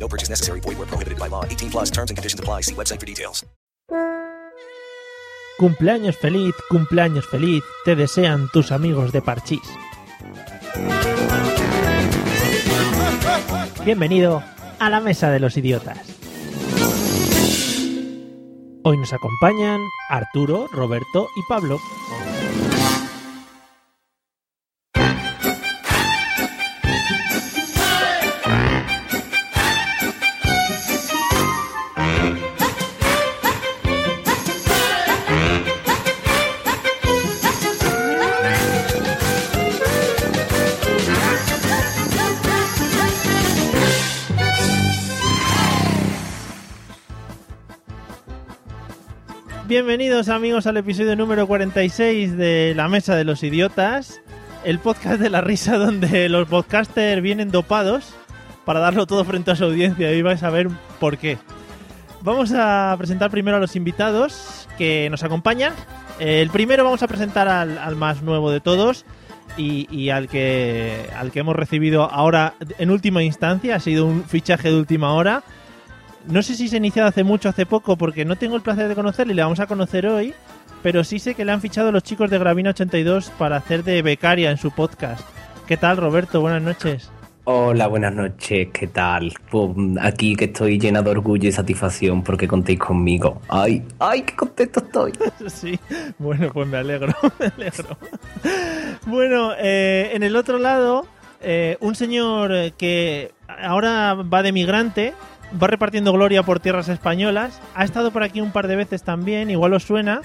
No purchase necessary. Void where prohibited by law. 18 plus terms and conditions apply. See website for details. Cumpleaños feliz, cumpleaños feliz, te desean tus amigos de Parchís. Bienvenido a la Mesa de los Idiotas. Hoy nos acompañan Arturo, Roberto y Pablo. Bienvenidos amigos al episodio número 46 de La Mesa de los Idiotas, el podcast de la risa donde los podcasters vienen dopados para darlo todo frente a su audiencia y vais a ver por qué. Vamos a presentar primero a los invitados que nos acompañan. El primero vamos a presentar al, al más nuevo de todos y, y al, que, al que hemos recibido ahora en última instancia. Ha sido un fichaje de última hora. No sé si se ha iniciado hace mucho, hace poco, porque no tengo el placer de conocerle y le vamos a conocer hoy. Pero sí sé que le han fichado los chicos de Gravina 82 para hacer de becaria en su podcast. ¿Qué tal, Roberto? Buenas noches. Hola, buenas noches, ¿qué tal? Pues aquí que estoy llena de orgullo y satisfacción porque contéis conmigo. ¡Ay, ay, qué contento estoy! Sí, bueno, pues me alegro, me alegro. Bueno, eh, en el otro lado, eh, un señor que ahora va de migrante, va repartiendo gloria por tierras españolas, ha estado por aquí un par de veces también, igual os suena.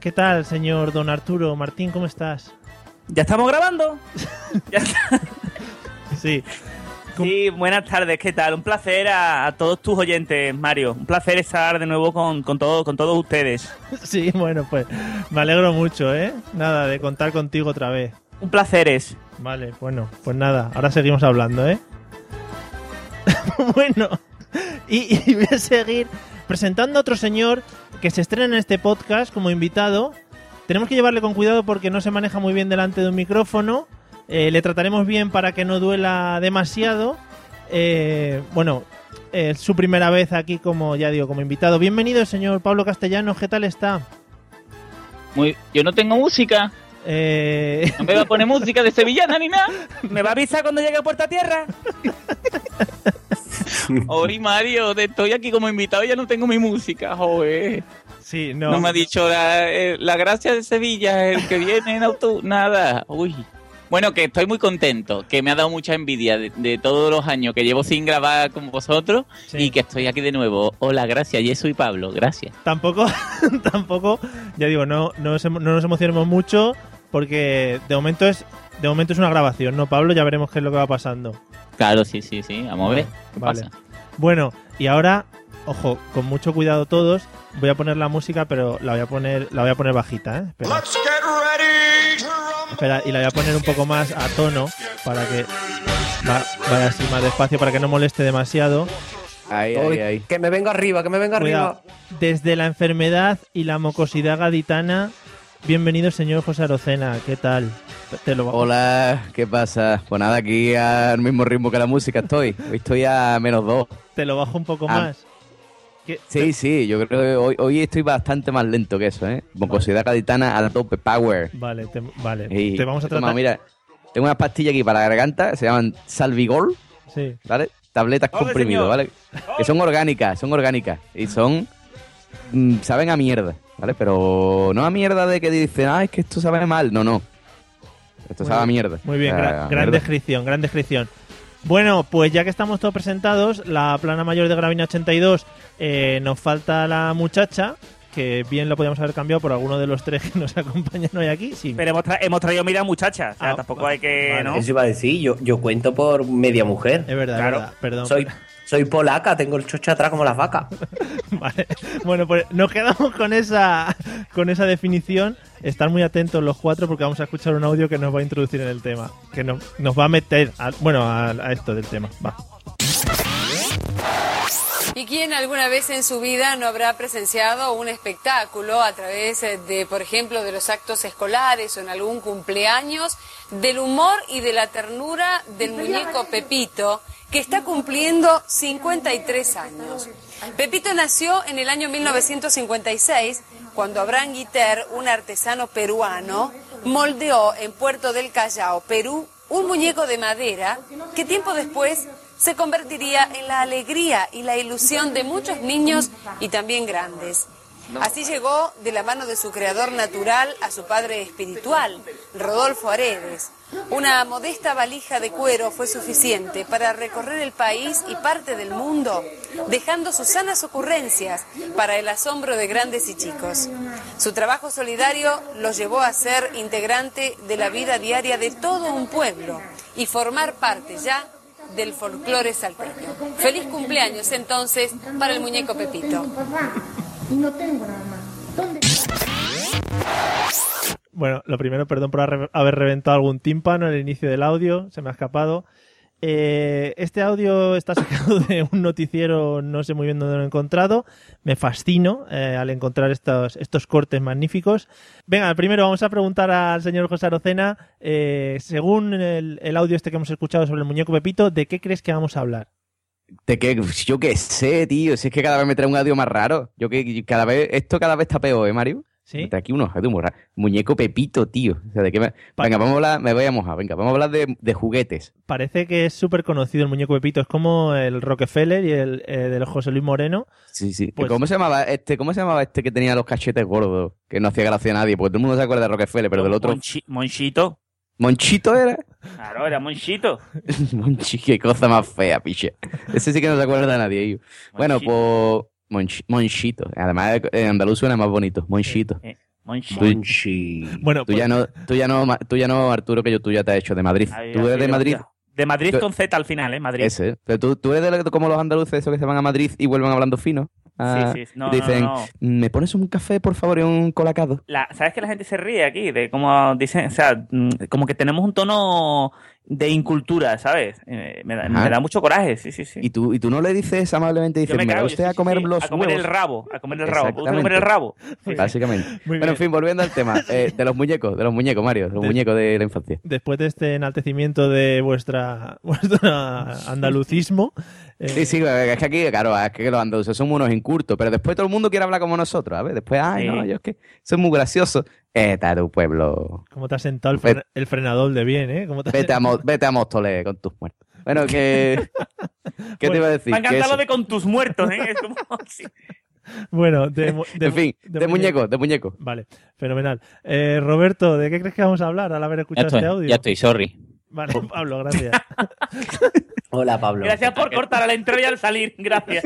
¿Qué tal, señor don Arturo Martín? ¿Cómo estás? ¿Ya estamos grabando? Ya está. Sí. Sí, buenas tardes, ¿qué tal? Un placer a, a todos tus oyentes, Mario. Un placer estar de nuevo con, con, todo, con todos ustedes. Sí, bueno, pues me alegro mucho, ¿eh? Nada, de contar contigo otra vez. Un placer es. Vale, bueno, pues nada, ahora seguimos hablando, ¿eh? bueno, y, voy a seguir presentando a otro señor que se estrena en este podcast como invitado. Tenemos que llevarle con cuidado porque no se maneja muy bien delante de un micrófono. Eh, le trataremos bien para que no duela demasiado. Eh, bueno, es su primera vez aquí como, ya digo, como invitado. Bienvenido, señor Pablo Castellanos, ¿qué tal está? Muy, yo no tengo música. Eh, No me va a poner música de sevillana ni nada. ¿Me va a avisar cuando llegue a Puerta Tierra? Hoy, Mario, te- estoy aquí como invitado y ya no tengo mi música, joder. sí, No, no. me ha dicho la, eh, la gracia de Sevilla, el que viene en auto, nada. Uy. Bueno, que estoy muy contento, que me ha dado mucha envidia de, de todos los años que llevo sin grabar con vosotros Sí. y que estoy aquí de nuevo. Hola, gracias, y soy Pablo, gracias. Tampoco, tampoco, ya digo, no, no, no nos emocionemos mucho porque de momento es de momento es una grabación, ¿no, Pablo? Ya veremos qué es lo que va pasando. Claro, sí, sí, sí, vamos a ver. ¿Qué Vale. pasa? Bueno, y ahora, ojo, con mucho cuidado todos, voy a poner la música, pero la voy a poner, la voy a poner bajita, ¿eh? Espera, Let's get ready to rumble. espera, y la voy a poner un poco más a tono para que va- vaya así más despacio para que no moleste demasiado. Ay, Uy. ay, ay. Que me venga arriba, que me venga Cuidado. arriba. Desde la enfermedad y la mocosidad gaditana, bienvenido señor José Arocena, ¿qué tal? Te lo Hola, ¿qué pasa? Pues nada, aquí al mismo ritmo que la música estoy. Hoy estoy a menos dos. te lo bajo un poco Ah. más. ¿Qué- Sí, sí, yo creo que hoy, hoy estoy bastante más lento que eso, ¿eh? Mocosidad gaditana a tope, power. Vale, te, vale. Y- te vamos a toma, tratar. mira, tengo unas pastillas aquí para la garganta, se llaman Salvigol, Sí. ¿vale? Tabletas señor. ¿vale? Que son orgánicas, son orgánicas. Y son... mm, saben a mierda, ¿vale? Pero no a mierda de que dicen, ah, es que esto sabe mal. No, no. Esto Muy sabe a mierda. Muy bien, gran mierda. descripción, gran descripción. Bueno, pues ya que estamos todos presentados, la plana mayor de Gravina 82, eh, nos falta la muchacha, que bien lo podíamos haber cambiado por alguno de los tres que nos acompañan hoy aquí. Sí. Pero hemos, tra- hemos traído mira muchacha, o sea, Ah, tampoco hay que, vale. ¿no? Eso iba a decir, yo, yo cuento por media mujer. Es verdad, Claro. es verdad, perdón. Soy Soy polaca, tengo el chocho atrás como las vacas. Vale. Bueno, pues nos quedamos con esa, con esa definición. Estar muy atentos los cuatro porque vamos a escuchar un audio que nos va a introducir en el tema. Que nos, nos va a meter, a- bueno, a, a esto del tema. Va. ¿Y quién alguna vez en su vida no habrá presenciado un espectáculo a través de, por ejemplo, de los actos escolares o en algún cumpleaños, del humor y de la ternura del muñeco Pepito, que está cumpliendo 53 años? Pepito nació en el año 1956, cuando Abraham Guiter, un artesano peruano, moldeó en Puerto del Callao, Perú, un muñeco de madera que tiempo después se convertiría en la alegría y la ilusión de muchos niños y también grandes. Así llegó de la mano de su creador natural a su padre espiritual, Rodolfo Aredes. Una modesta valija de cuero fue suficiente para recorrer el país y parte del mundo, dejando sus sanas ocurrencias para el asombro de grandes y chicos. Su trabajo solidario los llevó a ser integrante de la vida diaria de todo un pueblo y formar parte ya del folclore salteño. Feliz cumpleaños entonces para el muñeco Pepito. Bueno, lo primero, perdón por haber- reventado algún tímpano en el inicio del audio, se me ha escapado. Eh, este audio está sacado de un noticiero, no sé muy bien dónde lo he encontrado. Me fascino eh, al encontrar estos, cortes magníficos. Venga, primero vamos a preguntar al señor José Arocena, eh, según el, el audio este que hemos escuchado sobre el muñeco Pepito, ¿de qué crees que vamos a hablar? De que, yo qué sé, tío. Si es que cada vez me trae un audio más raro. Yo que cada vez, esto cada vez está peor, ¿eh, Mario? ¿Sí? Trae aquí unos raros. Muñeco Pepito, tío. O sea, ¿de qué me- Venga, vamos a hablar, me voy a mojar. Venga, vamos a hablar de, de juguetes. Parece que es súper conocido el muñeco Pepito, es como el Rockefeller y el eh, del José Luis Moreno. Sí, sí. Pues- ¿Cómo se llamaba este? ¿Cómo se llamaba este que tenía los cachetes gordos? Que no hacía gracia a nadie, porque todo el mundo se acuerda de Rockefeller, pero del otro. Monchi- Monchito. ¿Monchito era? Claro, era Monchito. Monchi, qué cosa más fea, piche. Ese sí que no se acuerda de nadie. yo. Bueno, pues. Monchi- Monchito. Además, en andaluz suena más bonito. Monchito. Eh, Monchi. Tú- Monchi. Bueno, Tú pues- ya no, tú ya no, tú ya no, Arturo, que yo tú ya te has hecho de Madrid. Ay, Tú eres de Madrid. De Madrid Tú- con Z al final, ¿eh? Madrid. Ese. ¿eh? Pero tú, tú eres de como los andaluces, esos que se van a Madrid y vuelven hablando fino. Ah, Sí, sí, no, dicen, no, no. ¿me pones un café, por favor, y un colacado? La- ¿Sabes que la gente se ríe aquí? De cómo dicen, o sea, mm, como que tenemos un tono de incultura, ¿sabes? Eh, me, da, me da mucho coraje, sí, sí, sí. Y tú, y tú no le dices amablemente, dices, me ¿me va cago, usted sí, a comer sí, los a comer huevos? el rabo, a comer el rabo. ¿Puedo comer el rabo? Sí. Básicamente. Muy bueno, en bien. fin, volviendo al tema, eh, de los muñecos, de los muñecos, Mario, de los De- muñecos de la infancia. después de este enaltecimiento de vuestra, vuestra andalucismo, eh, Sí, sí, es que aquí, claro, es que los andaluces somos unos incurtos, pero después todo el mundo quiere hablar como nosotros, a ver, después, ay, Sí. no, yo es que soy muy gracioso. Está tu pueblo. ¿cómo te has sentado el, fre- el frenador de bien, eh? ¿Cómo te has Vete a, vete a Móstoles con tus muertos. Bueno, que... ¿Qué te iba a decir? Me ha encantado lo de con tus muertos, ¿eh? Es como, sí. Bueno, de, de En fin, de, muñecos, de muñecos. Vale, fenomenal. Eh, Roberto, ¿de qué crees que vamos a hablar al haber escuchado estoy, este audio? ya estoy, sorry. Vale, Pablo, gracias. Hola, Pablo. Gracias por cortar a la intro y al salir. Gracias.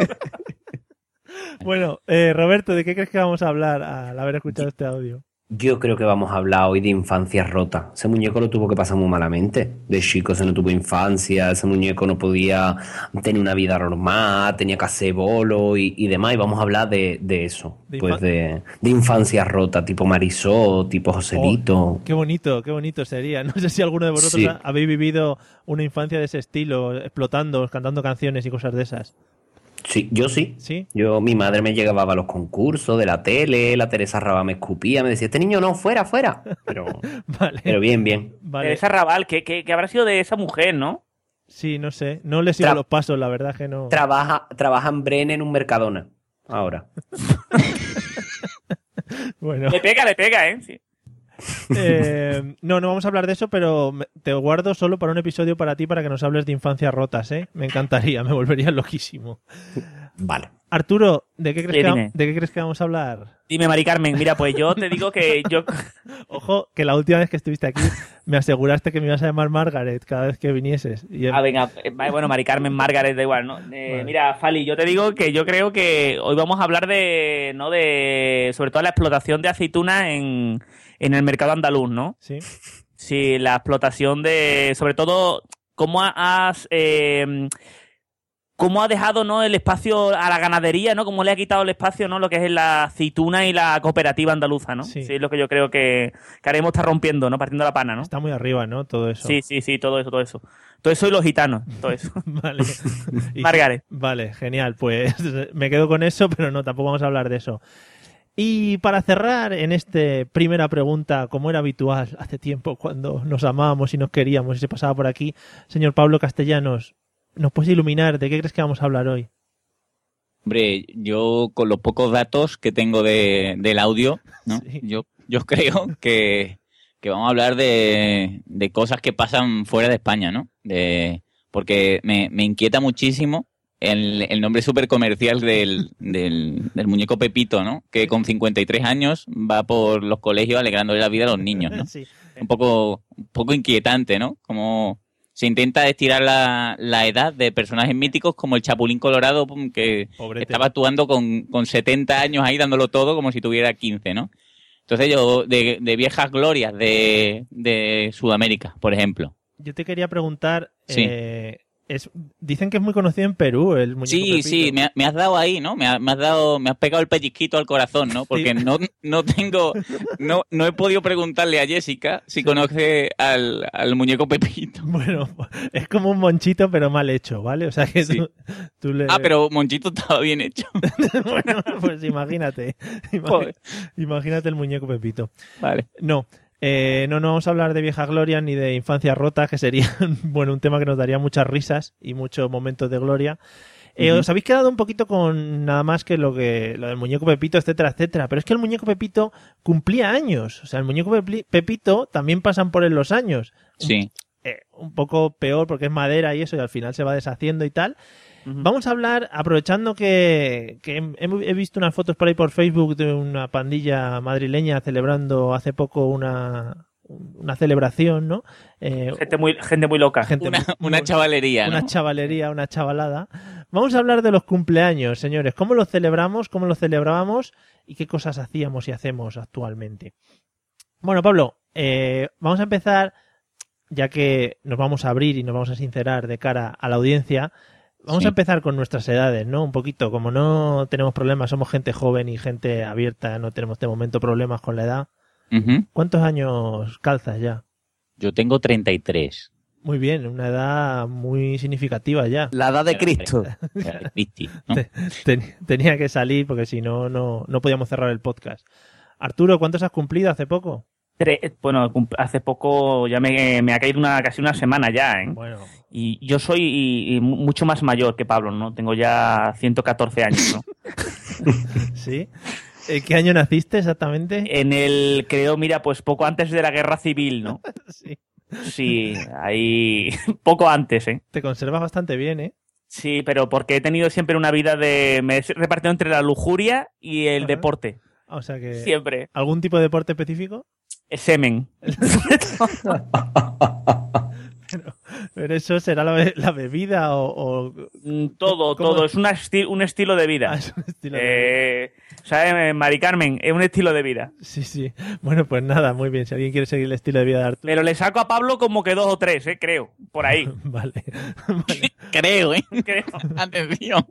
bueno, eh, Roberto, ¿de qué crees que vamos a hablar al haber escuchado este audio? Yo creo que vamos a hablar hoy de infancia rota. Ese muñeco lo tuvo que pasar muy malamente. De chico se no tuvo infancia, ese muñeco no podía tener una vida normal, tenía que hacer bolo y, y demás. Y vamos a hablar de, de eso. De pues de, de infancia rota, tipo Marisol, tipo Joselito. Qué bonito, qué bonito sería. No sé si alguno de vosotros Sí. ha- habéis vivido una infancia de ese estilo, explotando, cantando canciones y cosas de esas. Sí, yo sí. ¿Sí? Yo, mi madre me llegaba a los concursos de la tele, la Teresa Raba me escupía, me decía, este niño no, fuera, fuera. Pero, Vale. pero bien, bien. vale. Esa Raval, que, que, que habrá sido de esa mujer, ¿no? Sí, no sé. No le sigo Tra- los pasos, la verdad que no. Trabaja, trabaja en Bren en un Mercadona. Ahora. Bueno, Le pega, le pega, ¿eh? Sí. Eh, no, no vamos a hablar de eso, pero te guardo solo para un episodio para ti para que nos hables de infancias rotas, ¿eh? Me encantaría, me volvería loquísimo. Vale. Arturo, ¿de qué crees, Sí, que. ¿de qué crees que vamos a hablar? Dime, Mari Carmen, mira, pues yo te digo que yo... Ojo, que la última vez que estuviste aquí me aseguraste que me ibas a llamar Margaret cada vez que vinieses. Y Ah, venga, eh, bueno, Mari Carmen, Margaret, da igual, ¿no? Eh, Vale. Mira, Fali, yo te digo que yo creo que hoy vamos a hablar de, ¿no? De, sobre todo la explotación de aceitunas en, en el mercado andaluz, ¿no? Sí. Sí, la explotación de, sobre todo, cómo has, eh, cómo ha dejado ¿no? el espacio a la ganadería, ¿no? Cómo le ha quitado el espacio, ¿no? Lo que es la aceituna y la cooperativa andaluza, ¿no? Sí. Sí, es lo que yo creo que, que haremos está rompiendo, ¿no? Partiendo la pana, ¿no? Está muy arriba, ¿no? Todo eso. Sí, sí, sí, todo eso, todo eso. Todo eso y los gitanos, todo eso. Vale. Margaret. Vale, genial. Pues me quedo con eso, pero no, tampoco vamos a hablar de eso. Y para cerrar en esta primera pregunta, como era habitual hace tiempo cuando nos amábamos y nos queríamos y se pasaba por aquí, señor Pablo Castellanos, ¿nos puedes iluminar de qué crees que vamos a hablar hoy? Hombre, yo con los pocos datos que tengo de, del audio, ¿no? Sí. yo, yo creo que, que vamos a hablar de, de cosas que pasan fuera de España, ¿no? De, porque me, me inquieta muchísimo el, el nombre súper comercial del, del, del muñeco Pepito, ¿no? Que con 53 años va por los colegios alegrándole la vida a los niños, ¿no? Sí. un poco, un poco inquietante, ¿no? Como se intenta estirar la, la edad de personajes míticos como el Chapulín Colorado, que Pobrete. estaba actuando con, con 70 años ahí dándolo todo como si tuviera 15, ¿no? Entonces yo, de, de viejas glorias de, de Sudamérica, por ejemplo. Yo te quería preguntar, Sí. eh, es, dicen que es muy conocido en Perú el muñeco Sí, Pepito. sí, me, ha- me has dado ahí, ¿no? Me, ha- me has dado, me has pegado el pellizquito al corazón, ¿no? Porque Sí. no, no tengo, no, no he podido preguntarle a Jessica si conoce al, al muñeco Pepito. Bueno, es como un monchito pero mal hecho, ¿vale? O sea que Sí. tú, tú le... Ah, pero Monchito estaba bien hecho. bueno, pues imagínate. Joder. Imagínate el muñeco Pepito. Vale. No, eh, no, no vamos a hablar de vieja gloria ni de infancia rota, que sería bueno, un tema que nos daría muchas risas y muchos momentos de gloria. Eh. Os habéis quedado un poquito con nada más que lo que lo del muñeco Pepito, etcétera, etcétera. Pero es que el muñeco Pepito cumplía años. O sea, el muñeco Pepi- Pepito también pasan por él los años. Sí. Eh, un poco peor porque es madera y eso, y al final se va deshaciendo y tal. Vamos a hablar, aprovechando que, que he, he visto unas fotos por ahí por Facebook de una pandilla madrileña celebrando hace poco una, una celebración, ¿no? Eh, Gente muy, gente muy loca. gente Una, muy- una chavalería, ¿no? una chavalería, una chavalada. Vamos a hablar de los cumpleaños, señores. ¿Cómo los celebramos? ¿Cómo los celebrábamos? ¿Y qué cosas hacíamos y hacemos actualmente? Bueno, Pablo, eh, vamos a empezar, ya que nos vamos a abrir y nos vamos a sincerar de cara a la audiencia. Vamos Sí. a empezar con nuestras edades, ¿no? Un poquito, como no tenemos problemas, somos gente joven y gente abierta, no tenemos de momento problemas con la edad. ¿Cuántos años calzas ya? Yo tengo 33. Muy bien, una edad muy significativa ya. La edad de Cristo. Tenía que salir porque si no, no, no podíamos cerrar el podcast. Arturo, ¿cuántos has cumplido hace poco? Bueno, hace poco ya me, me ha caído una casi una semana ya, ¿eh? Bueno, Y yo soy y- y mu- mucho más mayor que Pablo, ¿no? Tengo ya 114 años, ¿no? ¿sí? ¿En qué año naciste exactamente? En el, creo, mira, pues poco antes de la guerra civil, ¿no? Sí. Sí, ahí poco antes, ¿eh? Te conservas bastante bien, ¿eh? Sí, pero porque he tenido siempre una vida de... Me he repartido entre la lujuria y el Ajá. deporte. O sea que... Siempre. ¿Algún tipo de deporte específico? El semen. Pero eso será la, be- la bebida o... o- Mm, Todo, ¿Cómo? todo. Es una esti- un estilo de vida. Ah, es un estilo de vida. Eh, ¿Sabes, Mari Carmen? Es un estilo de vida. Sí, sí. Bueno, pues nada, muy bien. Si alguien quiere seguir el estilo de vida de Arturo... Pero le saco a Pablo como que dos o tres, ¿eh? Creo. Por ahí. Vale. Vale. Creo, ¿eh? Creo. Atención.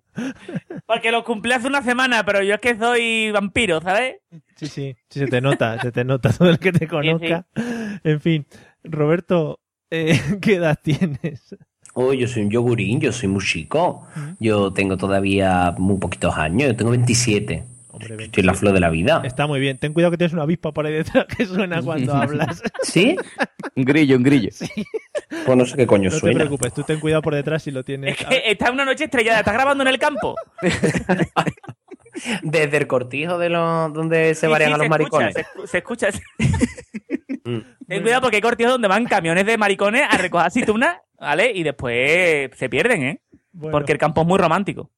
Porque lo cumplí hace una semana, pero yo es que soy vampiro, ¿sabes? Sí, sí, sí, se te nota, se te nota todo el que te conozca. En fin, Roberto, eh, ¿qué edad tienes? Oh, yo soy un yogurín, yo soy muy chico. Yo tengo todavía muy poquitos años, yo tengo 27. Hombre, Estoy en la flor de la vida. Está muy bien. Ten cuidado que tienes una avispa por ahí detrás que suena cuando hablas. ¿Sí? Un grillo, un grillo. Pues no sé qué coño No te suena. preocupes, tú ten cuidado por detrás si lo tienes. Es que está una noche estrellada, ¿estás grabando en el campo? Desde el cortijo de los donde se Sí, varían sí, a los maricones. Escucha, se, escucha. se- Mm. Ten cuidado porque hay cortijos donde van camiones de maricones a recoger aceitunas, ¿vale? Y después se pierden, ¿eh? Bueno, Porque el campo es muy romántico.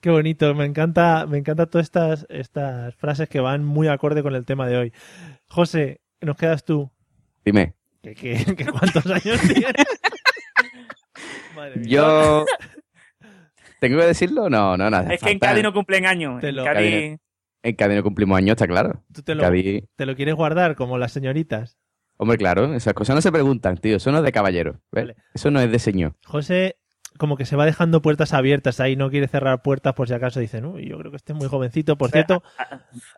Qué bonito, me encanta, me encanta todas estas, estas frases que van muy acorde con el tema de hoy. José, nos quedas tú. Dime. ¿Qué, qué- qué cuántos años tienes? Madre mía. Yo. ¿Tengo que decirlo? No, no, nada. Es que en Cádiz no cumplen años. Te En lo- Cádiz- En Cádiz no cumplimos años, está claro. ¿Tú te lo, Cádiz. te lo quieres guardar como las señoritas? Hombre, claro, esas cosas no se preguntan, tío. Eso no es de caballero. ¿ves? Vale. Eso no es de señor. José, como que se va dejando puertas abiertas ahí, no quiere cerrar puertas por si acaso dicen, uy, yo creo que este es muy jovencito. Por cierto,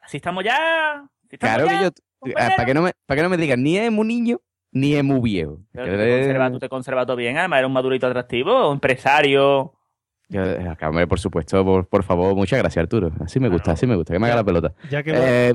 Así estamos ya. estamos Claro que yo. compañero. Para que, no me, para que no me digan, ni es muy niño, ni es muy viejo. Pero tú, te conservas, tú te conservas todo bien, además eres un madurito atractivo, empresario. Eh, hombre, por supuesto, por, por favor, muchas gracias, Arturo. Así me gusta, así me gusta, que me haga la pelota. ya que... Eh,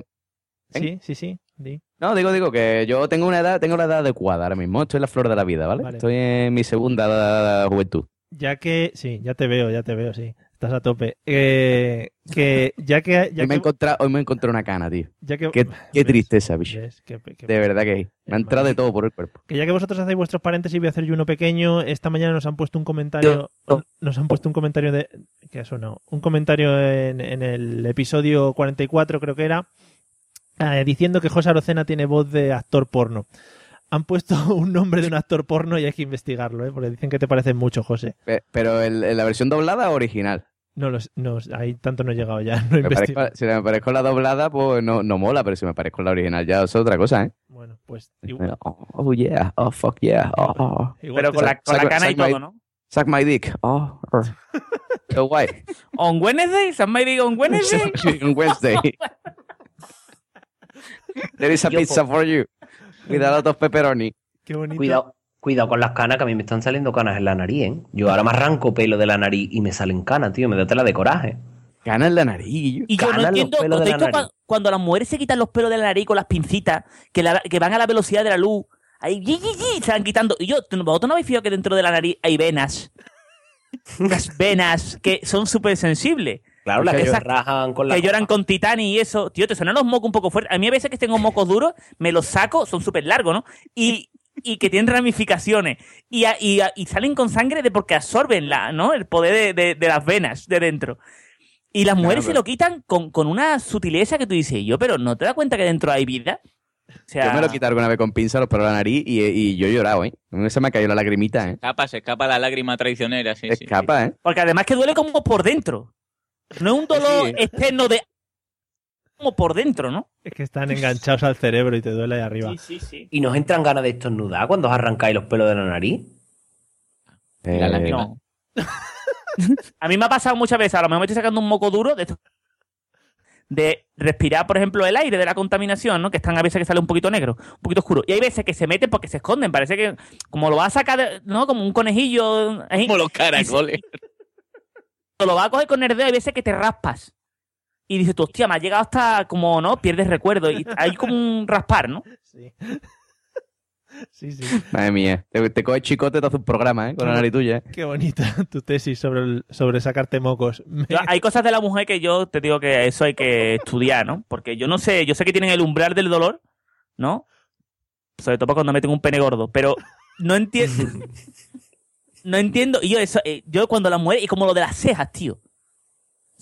sí, sí, sí. di. no, digo, digo que yo tengo una edad, tengo la edad adecuada ahora mismo. Estoy en la flor de la vida, ¿vale? Vale. Estoy en mi segunda juventud. Ya que... Sí, ya te veo, ya te veo, sí. Estás a tope. Eh, que ya que... Ya hoy, me he que, encontrado, hoy me encontré una cana, tío. ya que- Qué, tristeza, bicho. De verdad que me ha entrado de todo por el cuerpo. Que ya que vosotros hacéis vuestros paréntesis, voy a hacer yo uno pequeño. Esta mañana nos han puesto un comentario. Nos han puesto un comentario de. ¿Qué ha sonado? Un comentario en, en el episodio 44, creo que era. eh, diciendo que José Arocena tiene voz de actor porno. Han puesto un nombre de un actor porno y hay que investigarlo, ¿eh? porque dicen que te parecen mucho, José. Pe- Pero el- la versión doblada o original. No, los, no, ahí tanto no he llegado ya. No he Me investigado. parezco- si me parezco la doblada, pues no, no mola, pero si me parezco la original ya es otra cosa, ¿eh? Bueno, pues igual, Oh, oh, yeah, oh fuck yeah, oh, oh. igual Pero con la, con la cana y todo, ¿no? Suck my dick, oh, oh. Qué guay. On Wednesday, San Mayday on Wednesday. on Wednesday. There is a Yo, pizza for you. With a lot of pepperoni. Qué bonito. Cuidado, cuidado con las canas, que a mí me están saliendo canas en la nariz, ¿eh? Yo ahora me arranco pelo de la nariz y me salen canas, tío. Me da tela de coraje. Gana en la nariz. Y yo no entiendo, cuando las mujeres se quitan los pelos de la nariz con las pincitas, que, la- que van a la velocidad de la luz, ahí yi, yi, yi, se van quitando. Y yo, ¿vosotros no habéis fijado que dentro de la nariz hay venas? Unas venas que son súper sensibles. Claro, las Que esas- rajan con la. que lloran con titani y eso. Tío, te suenan los mocos un poco fuertes. A mí a veces que tengo mocos duros, me los saco, son súper largos, ¿no? Y, y que tienen ramificaciones. Y, a- y, a- y salen con sangre de porque absorben la, ¿no? el poder de, de- de las venas de dentro. Y las mujeres se lo quitan con, con una sutileza que tú dices, yo, pero ¿no te das cuenta que dentro hay vida? O sea, Yo me lo quité alguna vez con pinza los la nariz y, y yo he llorado, ¿eh? A mí se me ha caído la lagrimita, ¿eh? Escapa, se escapa la lágrima traicionera, sí, sí. Escapa, ¿eh? Porque además que duele como por dentro. No es un dolor Sí. externo de... como por dentro, ¿no? Es que están enganchados al cerebro y te duele ahí arriba. sí, sí. ¿Y nos entran ganas de estornudar cuando os arrancáis los pelos de la nariz? Y la Eh, lágrima. No. a mí me ha pasado muchas veces, a lo mejor me estoy sacando un moco duro de, esto- de respirar, por ejemplo, el aire de la contaminación, ¿no? Que están a veces que sale un poquito negro, un poquito oscuro. Y hay veces que se meten porque se esconden. Parece que como lo va a sacar, de- ¿no? Como un conejillo. ahí, Como los caracoles. lo va a coger con el dedo, hay veces que te raspas. Y dices tú, hostia, me ha llegado hasta como, ¿no? Pierdes recuerdo. Y hay como un raspar, ¿no? Sí. sí, sí. Madre mía. Te, te coge chicote te hace un programa, ¿eh? Con la nariz tuya, ¿eh? Qué bonita tu tesis sobre, el- sobre sacarte mocos. Me- Yo- hay cosas de la mujer que yo te digo que eso hay que estudiar, ¿no? Porque yo no sé, yo sé que tienen el umbral del dolor, ¿no? Sobre todo cuando meten un pene gordo, pero no entiendo. no entiendo. Y yo, eso, eh, yo cuando la mujer, y como lo de las cejas, tío.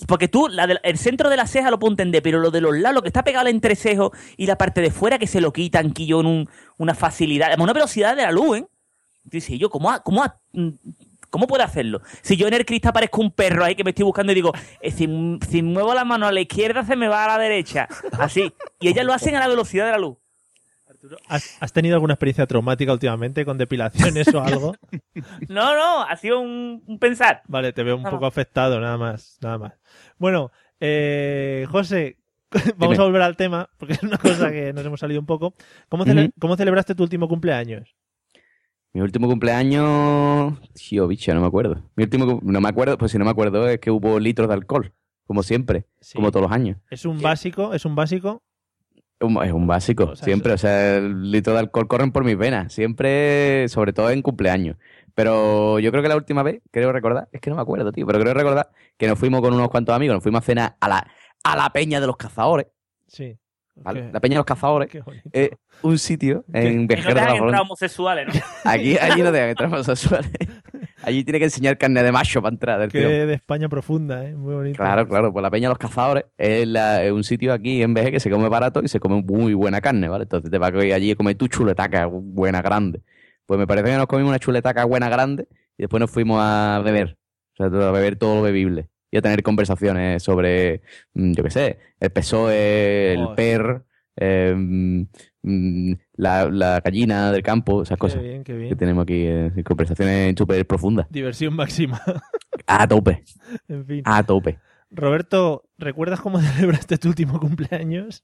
Porque tú, la el centro de la ceja lo puedo entender, pero lo de los lados, lo que está pegado al entrecejo y la parte de fuera que se lo quitan, que yo en un- una facilidad, a una velocidad de la luz, ¿eh? Dice, yo, ¿cómo, cómo, ha- mm, ¿cómo puede hacerlo? Si yo en el cristal parezco un perro ahí que me estoy buscando y digo, eh, si, si muevo la mano a la izquierda se me va a la derecha. Así. Y ellas lo hacen a la velocidad de la luz. ¿Has, has tenido alguna experiencia traumática últimamente con depilaciones o algo? No, no, ha sido un, un pensar. Vale, te veo un poco afectado, nada más, nada más. Bueno, eh, José, vamos Dime. a volver al tema, porque es una cosa que nos hemos salido un poco. ¿Cómo, cele- Ujú. cómo celebraste tu último cumpleaños? Mi último cumpleaños. Tío, bicho, no me acuerdo. Mi último. No me acuerdo, pues si no me acuerdo es que hubo litros de alcohol. Como siempre. Sí. Como todos los años. Es un básico, es un básico. Un- Es un básico, O sea, siempre. O sea, el litro de alcohol corren por mis venas. Siempre, sobre todo en cumpleaños. Pero yo creo que la última vez, creo recordar, es que no me acuerdo, tío, pero creo recordar que nos fuimos con unos cuantos amigos, nos fuimos a cenar a la, a la Peña de los Cazadores, Sí. La Peña de los Cazadores, eh, un sitio en Y no de la homosexuales, ¿no? Aquí, allí no dejan entrar homosexuales. Allí tiene que enseñar carne de macho para entrar de España profunda, ¿eh? Muy bonito. Claro, claro, pues la Peña de los Cazadores es, la- es un sitio aquí en Vejer que se come barato y se come muy buena carne, ¿vale? Entonces te vas a ir allí a comer tu chuletaca buena grande. Pues me parece que nos comimos una chuletaca buena grande y después nos fuimos a beber. O sea, a beber todo lo bebible. Y a tener conversaciones sobre, mm, yo qué sé, el PSOE, el Joder. PER, eh, mm, la, la gallina del campo, esas Qué cosas bien, qué que bien. tenemos aquí, eh, conversaciones súper profundas. Diversión máxima. A tope, en fin. a tope. Roberto, ¿recuerdas cómo celebraste tu último cumpleaños?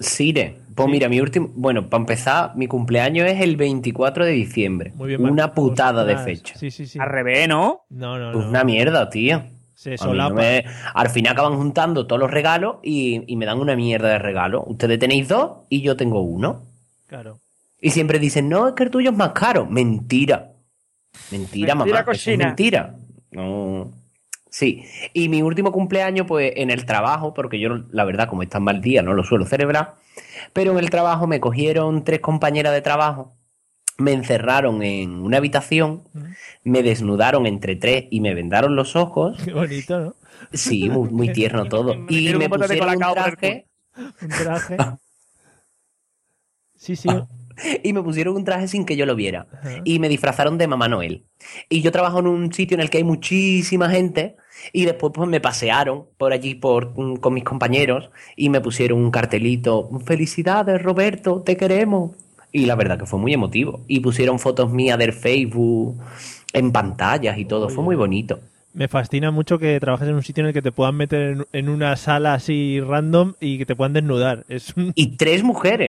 Sire, pues Sí. mira, mi último. Bueno, para empezar, mi cumpleaños es el 24 de diciembre. Muy bien. Una Marcos. putada de fecha. Sí, sí, sí. Al revés, ¿no? No, no, Pues no. una mierda, tío. Se A mí no solapa. me- Al final acaban juntando todos los regalos y, y me dan una mierda de regalo. Ustedes tenéis dos y yo tengo uno. Claro. Y siempre dicen, no, es que el tuyo es más caro. Mentira. Mentira, Mentira, mamá. Eso es mentira. No. Sí. Y mi último cumpleaños, pues en el trabajo, porque yo, la verdad, como está mal día, no lo suelo celebrar. Pero en el trabajo me cogieron tres compañeras de trabajo, me encerraron en una habitación, me desnudaron entre tres y me vendaron los ojos. Qué bonito, ¿no? Sí, muy, muy tierno todo. Y me pusieron un traje. Un traje. Sí, sí. y me pusieron un traje sin que yo lo viera. Y me disfrazaron de Mamá Noel. Y yo trabajo en un sitio en el que hay muchísima gente. Y después pues me pasearon por allí por, mm, con mis compañeros y me pusieron un cartelito. Felicidades, Roberto, te queremos. Y la verdad que fue muy emotivo. Y pusieron fotos mías del Facebook en pantallas y todo. Fue muy bonito. Me fascina mucho que trabajes en un sitio en el que te puedan meter en, en una sala así random y que te puedan desnudar. Es un... Y tres mujeres.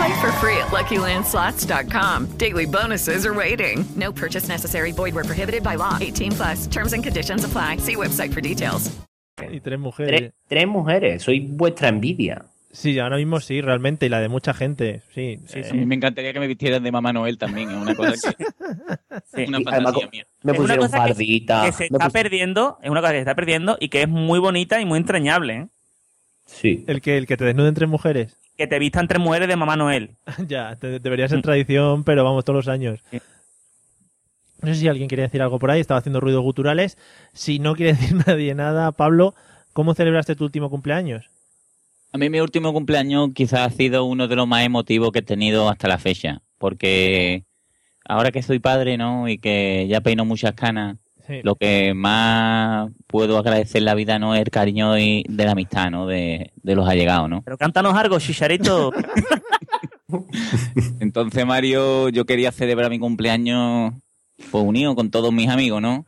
Play for free at LuckyLandSlots.com. Daily bonuses are waiting. No purchase necessary. Void where prohibited by law. 18 plus. Terms and conditions apply. See website for details. Y tres mujeres. Tres, tres mujeres. Soy vuestra envidia. Sí, ahora mismo sí, realmente. Y la de mucha gente. Sí, sí, A sí. mí me encantaría que me vistieran de Mamá Noel también. Es una cosa que. Sí. una Y además, fantasía mía. me Es una pusieron cosa que- fardita. Que se me está pus- perdiendo, es una cosa que se está perdiendo y que es muy bonita y muy entrañable, ¿eh? Sí. El que, el que te desnuden tres mujeres. Que te vistan tres mujeres de Mamá Noel. ya, te- debería ser tradición, pero vamos todos los años. Sí. No sé si alguien quiere decir algo por ahí, estaba haciendo ruidos guturales. Si no quiere decir nadie nada, Pablo, ¿cómo celebraste tu último cumpleaños? A mí mi último cumpleaños quizás ha sido uno de los más emotivos que he tenido hasta la fecha. Porque ahora que soy padre, ¿no? Y que ya peino muchas canas, Sí. lo que más puedo agradecer en la vida no es el cariño y de la amistad, ¿no? De, de los allegados, ¿no? Pero cántanos algo, chicharito. Entonces, Mario, yo quería celebrar mi cumpleaños pues unido con todos mis amigos, ¿no?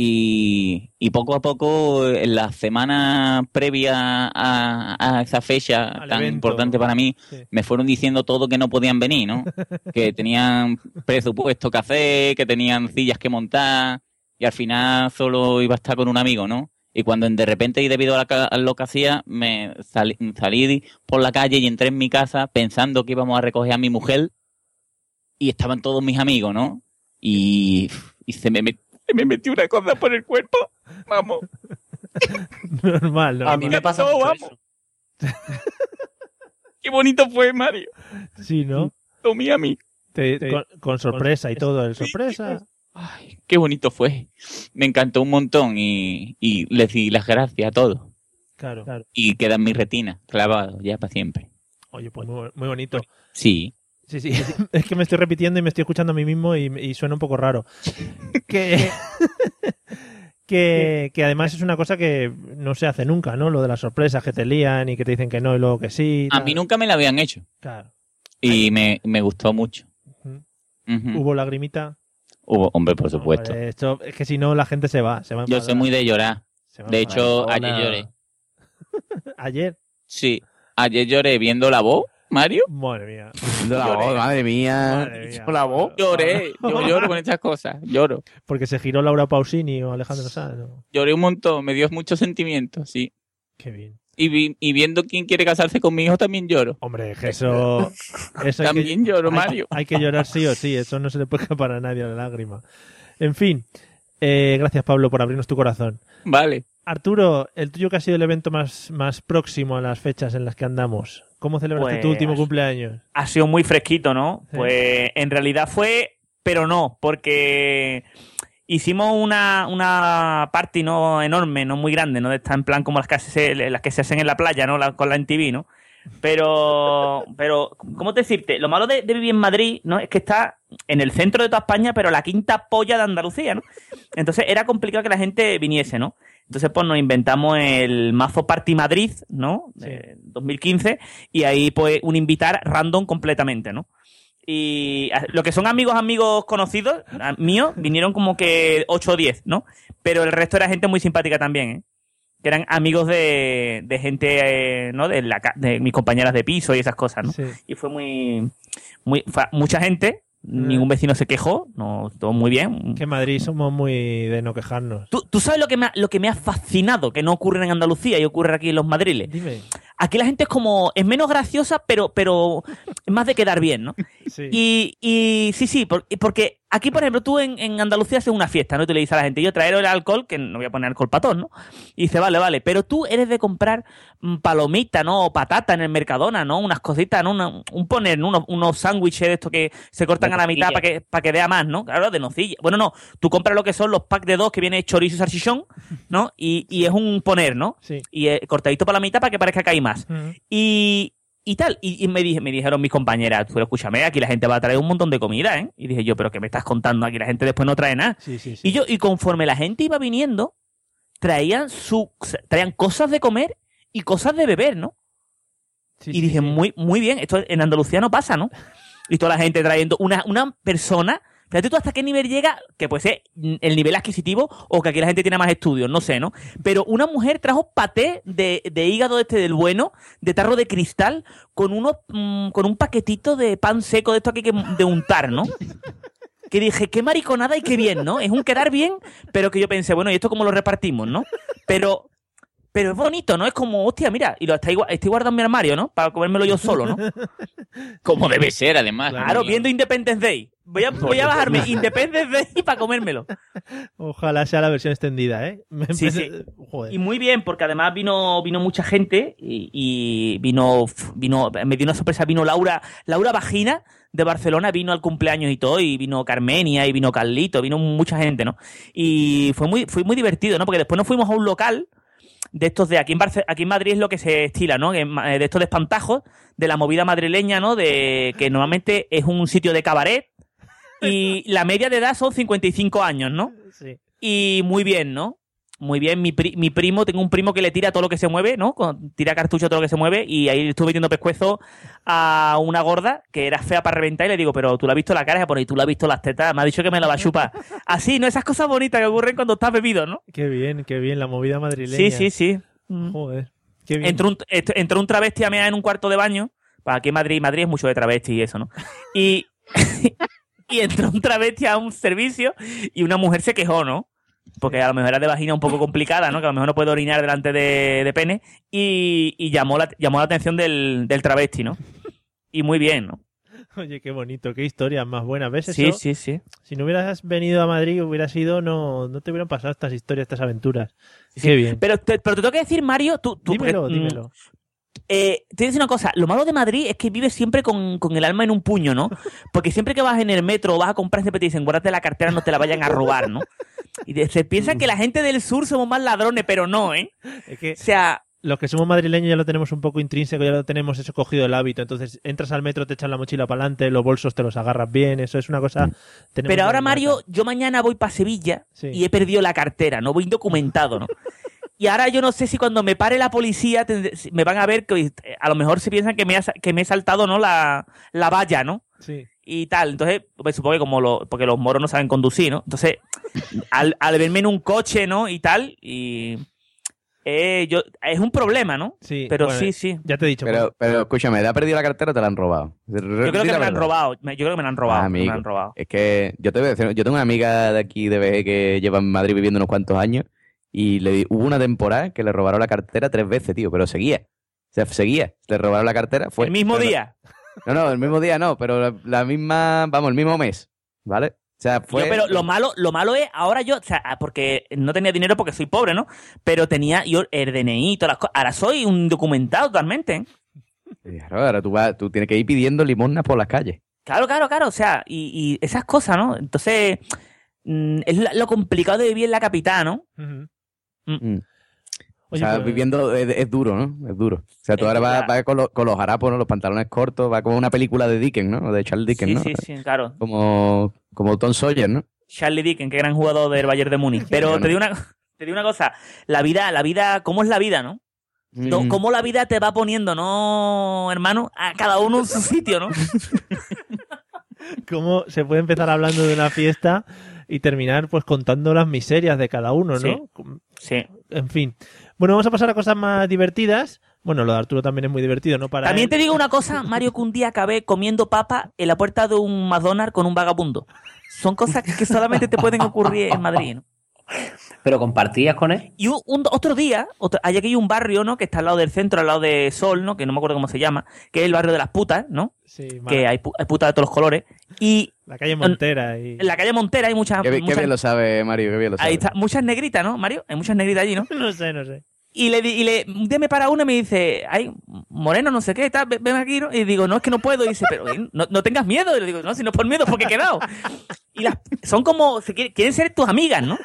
Y, y poco a poco, en la semana previa a, a esa fecha Al tan evento. importante para mí, Sí. me fueron diciendo todo que no podían venir, ¿no? que tenían presupuesto que hacer, que tenían sillas que montar, y al final solo iba a estar con un amigo, ¿no? Y cuando de repente, y debido a, la ca- a lo que hacía, me salí, salí por la calle y entré en mi casa pensando que íbamos a recoger a mi mujer, y estaban todos mis amigos, ¿no? Y, y se, me, met- se me metió una cosa por el cuerpo, vamos. Normal, ¿no? A mí me pasa No, mucho vamos. eso. Qué bonito fue, Mario. Sí, ¿no? Tomé a mí. Te- con, con sorpresa y todo, el sorpresa. Ay, qué bonito fue. Me encantó un montón y, y les di las gracias a todos. Claro, claro. Y queda en mi retina, clavado, ya para siempre. Oye, pues muy, muy bonito. Sí. Sí, sí. Es que me estoy repitiendo y me estoy escuchando a mí mismo y, y suena un poco raro. Que, que, que además es una cosa que no se hace nunca, ¿no? Lo de las sorpresas que te lían y que te dicen que no y luego que sí. A tal. mí nunca me la habían hecho. Claro. Y me, me gustó mucho. Hubo lagrimita. Hubo, hombre, por supuesto. Esto, es que si no, la gente se va. Se va Yo soy muy de llorar. De hecho, Hola. ayer lloré. Ayer. Sí. Ayer lloré viendo la voz Mario. Madre mía. La voz, madre mía. Madre mía. Yo la voz. Lloré, yo lloro con estas cosas, lloro. Porque se giró Laura Pausini o Alejandro Sanz. ¿no? Lloré un montón, me dio mucho sentimiento, sí. Qué bien. Y, vi- y viendo quién quiere casarse con mi hijo también lloro. Hombre, eso. eso hay que- También lloro, Mario. Hay, que llorar sí o sí, eso no se le puede escapar a nadie a la lágrima. En fin, eh, gracias Pablo por abrirnos tu corazón. Vale. Arturo, el tuyo que ha sido el evento más, más próximo a las fechas en las que andamos. ¿Cómo celebraste tu Pues- último cumpleaños? ha sido muy fresquito, ¿no? Sí. Pues en realidad fue, pero no, porque hicimos una, una party no enorme, no muy grande, ¿no? Está en plan como las que se, las que se hacen en la playa, ¿no? La- con la NTV, ¿no? Pero, pero, ¿cómo te decirte? Lo malo de, de vivir en Madrid, ¿no? Es que está en el centro de toda España, pero la quinta polla de Andalucía, ¿no? Entonces era complicado que la gente viniese, ¿no? Entonces, pues nos inventamos el mazo Party Madrid, ¿no? De 2015, y ahí, pues, un invitar random completamente, ¿no? Y lo que son amigos, amigos conocidos, míos, vinieron como que 8 o 10, ¿no? Pero el resto era gente muy simpática también, ¿eh? Que eran amigos de, de gente, eh, ¿no? De, la, de mis compañeras de piso y esas cosas, ¿no? Sí. Y fue muy, muy, mucha gente, ningún vecino se quejó, no, todo muy bien. Que en Madrid somos muy de no quejarnos. ¿Tú, tú sabes lo que, me ha, lo que me ha fascinado, que no ocurre en Andalucía y ocurre aquí en los madriles? Dime. Aquí la gente es como, es menos graciosa, pero, pero es más de quedar bien, ¿no? Sí. Y, y sí, sí, por- porque aquí, por ejemplo, tú en, en Andalucía haces una fiesta, ¿no? Y tú le dices a la gente, yo traer el alcohol, que no voy a poner alcohol patón, ¿no? Y dice, vale, vale, pero tú eres de comprar mm, palomita, ¿no? O patata en el Mercadona, ¿no? Unas cositas, ¿no? Una- un poner, ¿no? unos, unos sándwiches de estos que se cortan De a la mitad para que, para que vea más, ¿no? Claro, de nocilla. Bueno, no, tú compras lo que son los packs de dos que viene chorizo y salchichón, ¿no? Y, y es un poner, ¿no? Sí. Y eh, cortadito para la mitad para que parezca que hay más. Y, y tal, y, y me, dije, me dijeron mis compañeras, pero escúchame, aquí la gente va a traer un montón de comida, ¿eh? Y dije yo, pero ¿qué me estás contando? Aquí la gente después no trae nada. Sí, sí, sí. Y yo, y conforme la gente iba viniendo, traían su, traían cosas de comer y cosas de beber, ¿no? Y dije, muy, muy bien, esto en Andalucía no pasa, ¿no? Y toda la gente trayendo una, una persona. Fíjate tú hasta qué nivel llega, que puede ser el nivel adquisitivo o que aquí la gente tiene más estudios, no sé, ¿no? Pero una mujer trajo paté de, de hígado este del bueno, de tarro de cristal, con unos, mm, con un paquetito de pan seco de esto hay que de untar, ¿no? Que dije, qué mariconada y qué bien, ¿no? Es un quedar bien, pero que yo pensé, bueno, ¿y esto cómo lo repartimos, no? Pero, pero es bonito, ¿no? Es como, hostia, mira, y lo estoy, gua- estoy guardando en mi armario, ¿no? Para comérmelo yo solo, ¿no? Como debe ser, además. Claro, viendo Independence Day. Voy a, voy a bajarme Independence Day para comérmelo. Ojalá sea la versión extendida, ¿eh? Me- Sí, sí. Joder. Y muy bien, porque además vino, vino mucha gente y, y vino, vino, me dio una sorpresa, vino Laura, Laura Vagina de Barcelona, vino al cumpleaños y todo, y vino Carmenia, y vino Carlito, vino mucha gente, ¿no? Y fue muy, fue muy divertido, ¿no? Porque después nos fuimos a un local de estos de aquí en Barce- aquí en Madrid es lo que se estila, ¿no? De estos de espantajos, de la movida madrileña, ¿no? De que normalmente es un sitio de cabaret y la media de edad son 55 años, ¿no? Sí. Y muy bien, ¿no? Muy bien, mi, pri- mi primo, tengo un primo que le tira todo lo que se mueve, ¿no? Tira cartucho a todo lo que se mueve y ahí estuve metiendo pescuezo a una gorda que era fea para reventar y le digo, pero tú la has visto la cara, y tú la has visto las tetas, me ha dicho que me la va a chupar. Así, ¿no? Esas cosas bonitas que ocurren cuando estás bebido, ¿no? Qué bien, qué bien, la movida madrileña. Sí, sí, sí. Joder. Qué bien. Entró un, entró un travesti a mear en un cuarto de baño. Para aquí en Madrid, Madrid es mucho de travesti y eso, ¿no? Y, y entró un travesti a un servicio y una mujer se quejó, ¿no? Porque a lo mejor era de vagina un poco complicada, ¿no? Que a lo mejor no puede orinar delante de, de pene. Y, y llamó, la, llamó la atención del, del travesti, ¿no? Y muy bien, ¿no? Oye, qué bonito, qué historias más buenas. ¿Ves Sí, eso? sí, sí. Si no hubieras venido a Madrid, hubieras ido, no, no te hubieran pasado estas historias, estas aventuras. Sí. Qué bien. Pero te, pero te tengo que decir, Mario, tú... tú dímelo, porque, mm, dímelo. Eh, te voy a decir una cosa, lo malo de Madrid es que vives siempre con, con el alma en un puño, ¿no? Porque siempre que vas en el metro o vas a comprar, siempre te dicen, guárdate la cartera, no te la vayan a robar, ¿no? Y de- se piensa que la gente del sur somos más ladrones, pero no, ¿eh? Es que O sea, los que somos madrileños ya lo tenemos un poco intrínseco, ya lo tenemos eso cogido el hábito. Entonces entras al metro, te echan la mochila para adelante, los bolsos te los agarras bien, eso es una cosa. pero ahora, Mario, yo mañana voy para Sevilla Sí. y he perdido la cartera, no voy indocumentado, ¿no? Y ahora yo no sé si cuando me pare la policía me van a ver que eh, a lo mejor se piensan que me, ha que me he saltado, ¿no? La, la valla, ¿no? Sí. Y tal. Entonces, pues supongo que como lo, porque los moros no saben conducir, ¿no? Entonces, al, al verme en un coche, ¿no? Y tal, y eh, yo, es un problema, ¿no? Sí, Pero bueno, sí, sí. Ya te he dicho. Pero, pero escúchame, ¿te ha perdido la cartera o te la han robado? Yo creo que me la han robado. Yo creo que me la han robado. Ah, me amigo. la han robado. Es que yo te voy a decir, yo tengo una amiga de aquí de BG que lleva en Madrid viviendo unos cuantos años y le di- hubo una temporada que le robaron la cartera tres veces, tío, pero seguía. O sea, seguía. Le robaron la cartera. Fue, el mismo no- día. No, no, el mismo día no, pero la, la misma, vamos, el mismo mes, ¿vale? O sea, fue... Yo, pero lo malo, lo malo es, ahora yo, o sea, ah, porque no tenía dinero porque soy pobre, ¿no? Pero tenía yo el DNI y todas las cosas. Ahora soy un documentado totalmente, ¿eh? Claro, ahora tú, vas, tú tienes que ir pidiendo limosnas por las calles. Claro, claro, claro. O sea, y, y esas cosas, ¿no? Entonces, mm, es lo complicado de vivir en la capital, ¿no? Mm. Oye, sea, pues- viviendo es, es duro, ¿no? Es duro. O sea, tú Es ahora vas, vas con, los, con los harapos, ¿no? Los pantalones cortos, va como una película de Dickens, ¿no? O de Charles Dickens, Sí, ¿no? sí, sí, claro. Como, como Tom Sawyer, ¿no? Charlie Dickens, qué gran jugador del Bayern de Múnich. Pero Bueno. te digo una, te digo una cosa, la vida, la vida, ¿cómo es la vida, no? No, Mm. ¿Cómo la vida te va poniendo, no, hermano? A cada uno en su sitio, ¿no? ¿Cómo se puede empezar hablando de una fiesta y terminar pues contando las miserias de cada uno, ¿no? Sí. Sí. En fin. Bueno, vamos a pasar a cosas más divertidas. Bueno, lo de Arturo también es muy divertido, ¿no? Para También él. te digo una cosa, Mario, que un día acabé comiendo papa en la puerta de un McDonald's con un vagabundo. Son cosas que solamente te pueden ocurrir en Madrid, ¿no? ¿Pero compartías con él? Y un, un- otro día, otro, hay aquí un barrio, ¿no? Que está al lado del centro, al lado de Sol, ¿no? Que no me acuerdo cómo se llama, que es el barrio de las putas, ¿no? Sí, Que vale. hay, pu- hay putas de todos los colores. Y La calle Montera y... en la calle Montera hay muchas... Qué, bien- qué muchas- bien lo sabe, Mario, qué bien lo sabe. ahí está, muchas negritas, ¿no, Mario? Hay muchas negritas allí, ¿no? No sé, no sé. Y le, di- y le un día me para una y me dice, ay, moreno, no sé qué, tal, ven aquí, ¿no? Y digo, no, es que no puedo. Y dice, pero no, no tengas miedo. Y le digo, no, si no es por miedo, porque he quedado. Y las, son como, se quieren, quieren ser tus amigas, ¿no?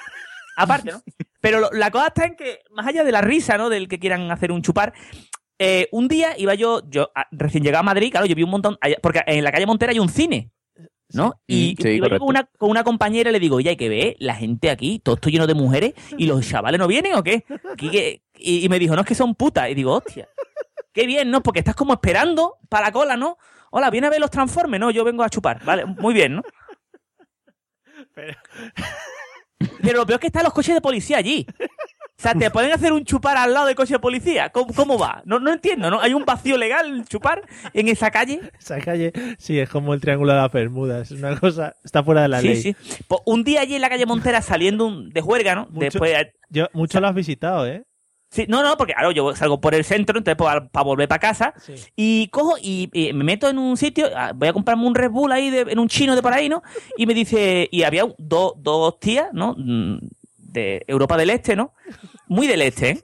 Aparte, ¿no? Pero lo- la cosa está en que, más allá de la risa, ¿no? Del que quieran hacer un chupar, eh, un día iba yo, yo a- recién llegado a Madrid, claro, yo vi un montón, porque en la calle Montera hay un cine. ¿no? Y sí, iba yo con una, con una compañera y le digo, oye, hay que ver la gente aquí, todo esto lleno de mujeres, y los chavales no vienen o qué? Y, y me dijo, no, es que son putas. Y digo, hostia, qué bien, ¿no? Porque estás como esperando para la cola, ¿no? Hola, viene a ver los transformes, ¿no? Yo vengo a chupar, ¿vale? Muy bien, ¿no? Pero lo peor es que están los coches de policía allí. O sea, ¿te pueden hacer un chupar al lado del coche de policía? ¿Cómo, cómo va? No, no entiendo, ¿no? ¿Hay un vacío legal chupar en esa calle? Esa calle, sí, es como el Triángulo de las Bermudas. Es una cosa, está fuera de la sí, ley. sí. Pues un día allí en la calle Montera saliendo un- de juerga, ¿no? Mucho, Después yo, mucho lo has visitado, ¿eh? Sí, no, no, porque claro, yo salgo por el centro, entonces para volver para casa, y cojo y, y me meto en un sitio, ah, voy a comprarme un Red Bull ahí de- en un chino de por ahí, ¿no? Y me dice, y había dos dos tías, ¿no? Mm, De Europa del Este, ¿no? Muy del Este, ¿eh?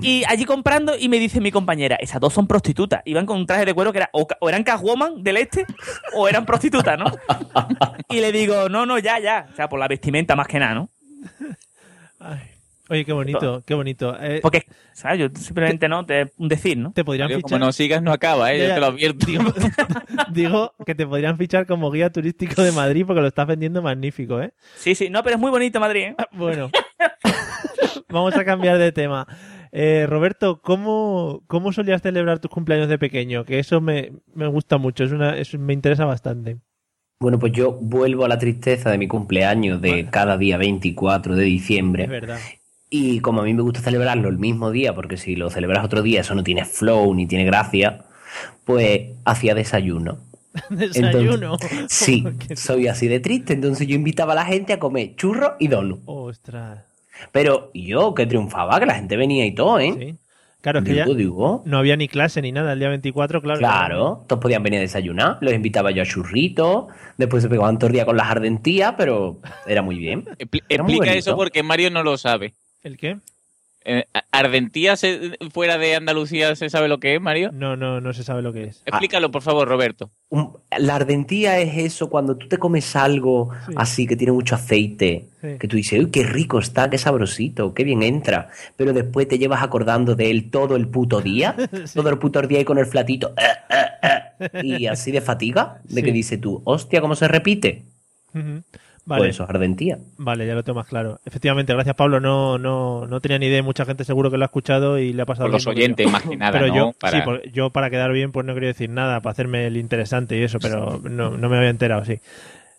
Y allí comprando, y me dice mi compañera, esas dos son prostitutas. Iban con un traje de cuero que era, o, o eran Catwoman del Este, o eran prostitutas, ¿no? Y le digo, no, no, ya, ya. O sea, por la vestimenta más que nada, ¿no? Oye, qué bonito, qué bonito. Eh, Porque, ¿sabes? Yo simplemente no, te, un decir, ¿no? Te podrían Mario, fichar. como no sigas, no acaba, ¿eh? Ya, te lo advierto. Digo que te podrían fichar como guía turístico de Madrid porque lo estás vendiendo magnífico, ¿eh? Sí, sí, no, pero es muy bonito Madrid, ¿eh? Bueno, vamos a cambiar de tema. Eh, Roberto, ¿cómo, ¿cómo solías celebrar tus cumpleaños de pequeño? Que eso me, me gusta mucho, es una, eso me interesa bastante. Bueno, pues yo vuelvo a la tristeza de mi cumpleaños de cada día 24 de diciembre. Es verdad. Y como a mí me gusta celebrarlo el mismo día, porque si lo celebras otro día eso no tiene flow ni tiene gracia, pues hacía desayuno. Desayuno. Entonces, sí, soy así de triste, entonces yo invitaba a la gente a comer churros y donut. Ostras. Pero yo que triunfaba, que la gente venía y todo, ¿eh? Sí. Claro, es que Digo, ya digo. no había ni clase ni nada el día 24, claro. Claro, todos podían venir a desayunar, los invitaba yo a churritos, después se pegaban todo el día con las ardentías, pero era muy bien. Era Explica eso porque Mario no lo sabe. ¿El qué? Eh, ¿Ardentía se- fuera de Andalucía se sabe lo que es, Mario? No, no, no se sabe lo que es. Explícalo, por favor, Roberto. La ardentía es eso, cuando tú te comes algo Sí. así que tiene mucho aceite, Sí. que tú dices, uy, qué rico está, qué sabrosito, qué bien entra, pero después te llevas acordando de él todo el puto día, todo el puto día y con el flatito, eh, eh, eh, y así de fatiga, de Sí. que dices tú, hostia, ¿cómo se repite? Ujú. Vale. Pues eso es ardentía. Vale, ya lo tengo más claro. Efectivamente, gracias Pablo. No, no, no tenía ni idea. Mucha gente seguro que lo ha escuchado y le ha pasado Por los lo mismo que oyentes, más que nada, Pero ¿no? yo, Para- sí, por- yo para quedar bien, pues no quería decir nada, para hacerme el interesante y eso, pero no, no me había enterado, sí.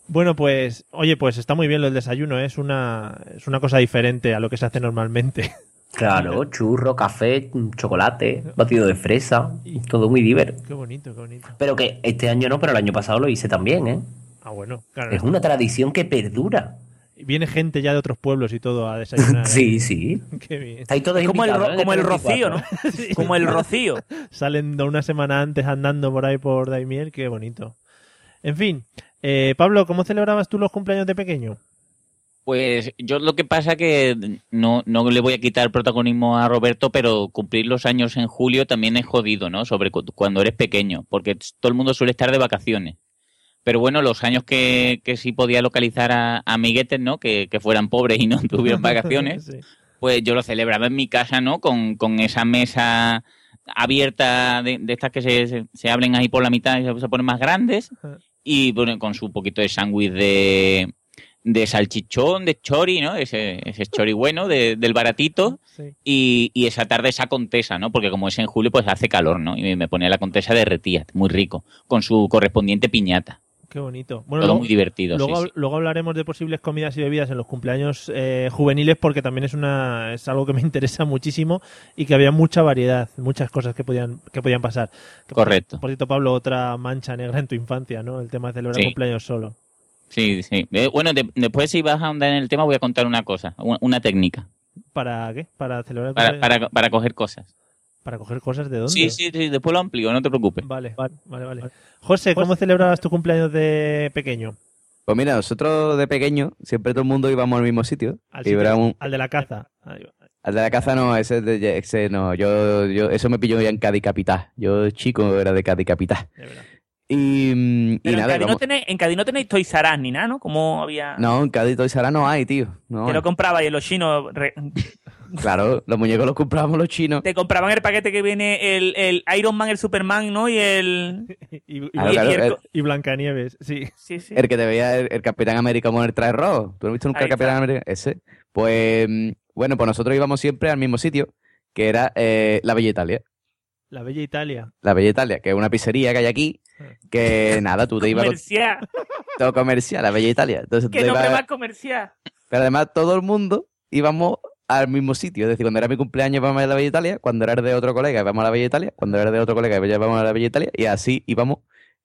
Bueno, pues, oye, pues está muy bien lo del desayuno, ¿eh? es una, es una cosa diferente a lo que se hace normalmente. Claro, churro, café, chocolate, batido de fresa, todo muy divertido. Qué bonito, qué bonito. Pero que este año no, pero el año pasado lo hice también, ¿eh? Ah, bueno, claro. Es una tradición que perdura. Viene gente ya de otros pueblos y todo a desayunar. ¿eh? Sí, sí. Qué bien. Estáis todos Es como el, ¿eh? como el rocío, ¿no? 24. Como el rocío. Salen una semana antes andando por ahí por Daimiel, qué bonito. En fin, eh, Pablo, ¿cómo celebrabas tú los cumpleaños de pequeño? Pues yo lo que pasa que no, no le voy a quitar protagonismo a Roberto, pero cumplir los años en julio también es jodido, ¿no? Sobre cu- cuando eres pequeño, porque todo el mundo suele estar de vacaciones. Pero bueno, los años que, que sí podía localizar a, a amiguetes, ¿no? Que, que fueran pobres y no tuvieran vacaciones, Sí. pues yo lo celebraba en mi casa, ¿no? Con, con esa mesa abierta de, de estas que se, se, se abren ahí por la mitad y se, se ponen más grandes y bueno, con su poquito de sándwich de, de salchichón, de chori, ¿no? Ese, ese chori bueno, de- del baratito. Sí. Y, y esa tarde esa contesa, ¿no? Porque como es en julio, pues hace calor, ¿no? Y me ponía la contesa derretida, muy rico, con su correspondiente piñata. Qué bonito. Todo luego- muy divertido, Luego, sí, sí. luego hablaremos de posibles comidas y bebidas en los cumpleaños eh, juveniles porque también es una es algo que me interesa muchísimo y que había mucha variedad, muchas cosas que podían que podían pasar. Por- Correcto. Por cierto, Pablo, otra mancha negra en tu infancia, ¿no? El tema de celebrar Sí. cumpleaños solo. Sí, sí. Eh, bueno, de- después si vas a ahondar en el tema voy a contar una cosa, una, una técnica ¿Para qué? Para celebrar para, cumpleaños- para, para coger cosas. Para coger cosas de dónde. Sí, sí, sí, después lo amplío, no te preocupes. Vale, vale, vale, vale. José, ¿cómo celebrabas tu cumpleaños de pequeño? Pues mira, nosotros de pequeño, siempre todo el mundo íbamos al mismo sitio. Al, y sitio- era un- al de la caza. Al de la caza no, ese, de- ese no, yo, yo, eso me pilló ya en Cádiz Capital. Yo chico era de Cádiz Capital. Y, mm, y Pero en, nada, Cádiz no tenéis, en Cádiz no tenéis Toys R Us ni nada, ¿no? Como había... no, en Cádiz Toys R Us no hay, tío. No Que hay. lo comprabais en los chinos. re- Claro, los muñecos los comprábamos los chinos. Te compraban el paquete que viene el, el Iron Man, el Superman, ¿no? Y el... Y, y- Claro, y- claro, y el- el- y Blancanieves, sí. Sí, sí. El que te veía el, el Capitán América con el traje rojo. ¿Tú no has visto nunca Ahí el Capitán está. América? Ese. Pues, mm, bueno, pues nosotros íbamos siempre al mismo sitio, que era eh, la Bella Italia. La Bella Italia. La Bella Italia, que es una pizzería que hay aquí, que nada, tú te ibas con Comercial. todo comercial, la Bella Italia. Entonces tú Que te nombre ibas- más comercial. Pero además todo el mundo íbamos al mismo sitio. Es decir, cuando era mi cumpleaños íbamos a la Bella Italia, cuando era el de otro colega íbamos a la Bella Italia, cuando era el de otro colega íbamos a la Bella Italia, y así íbamos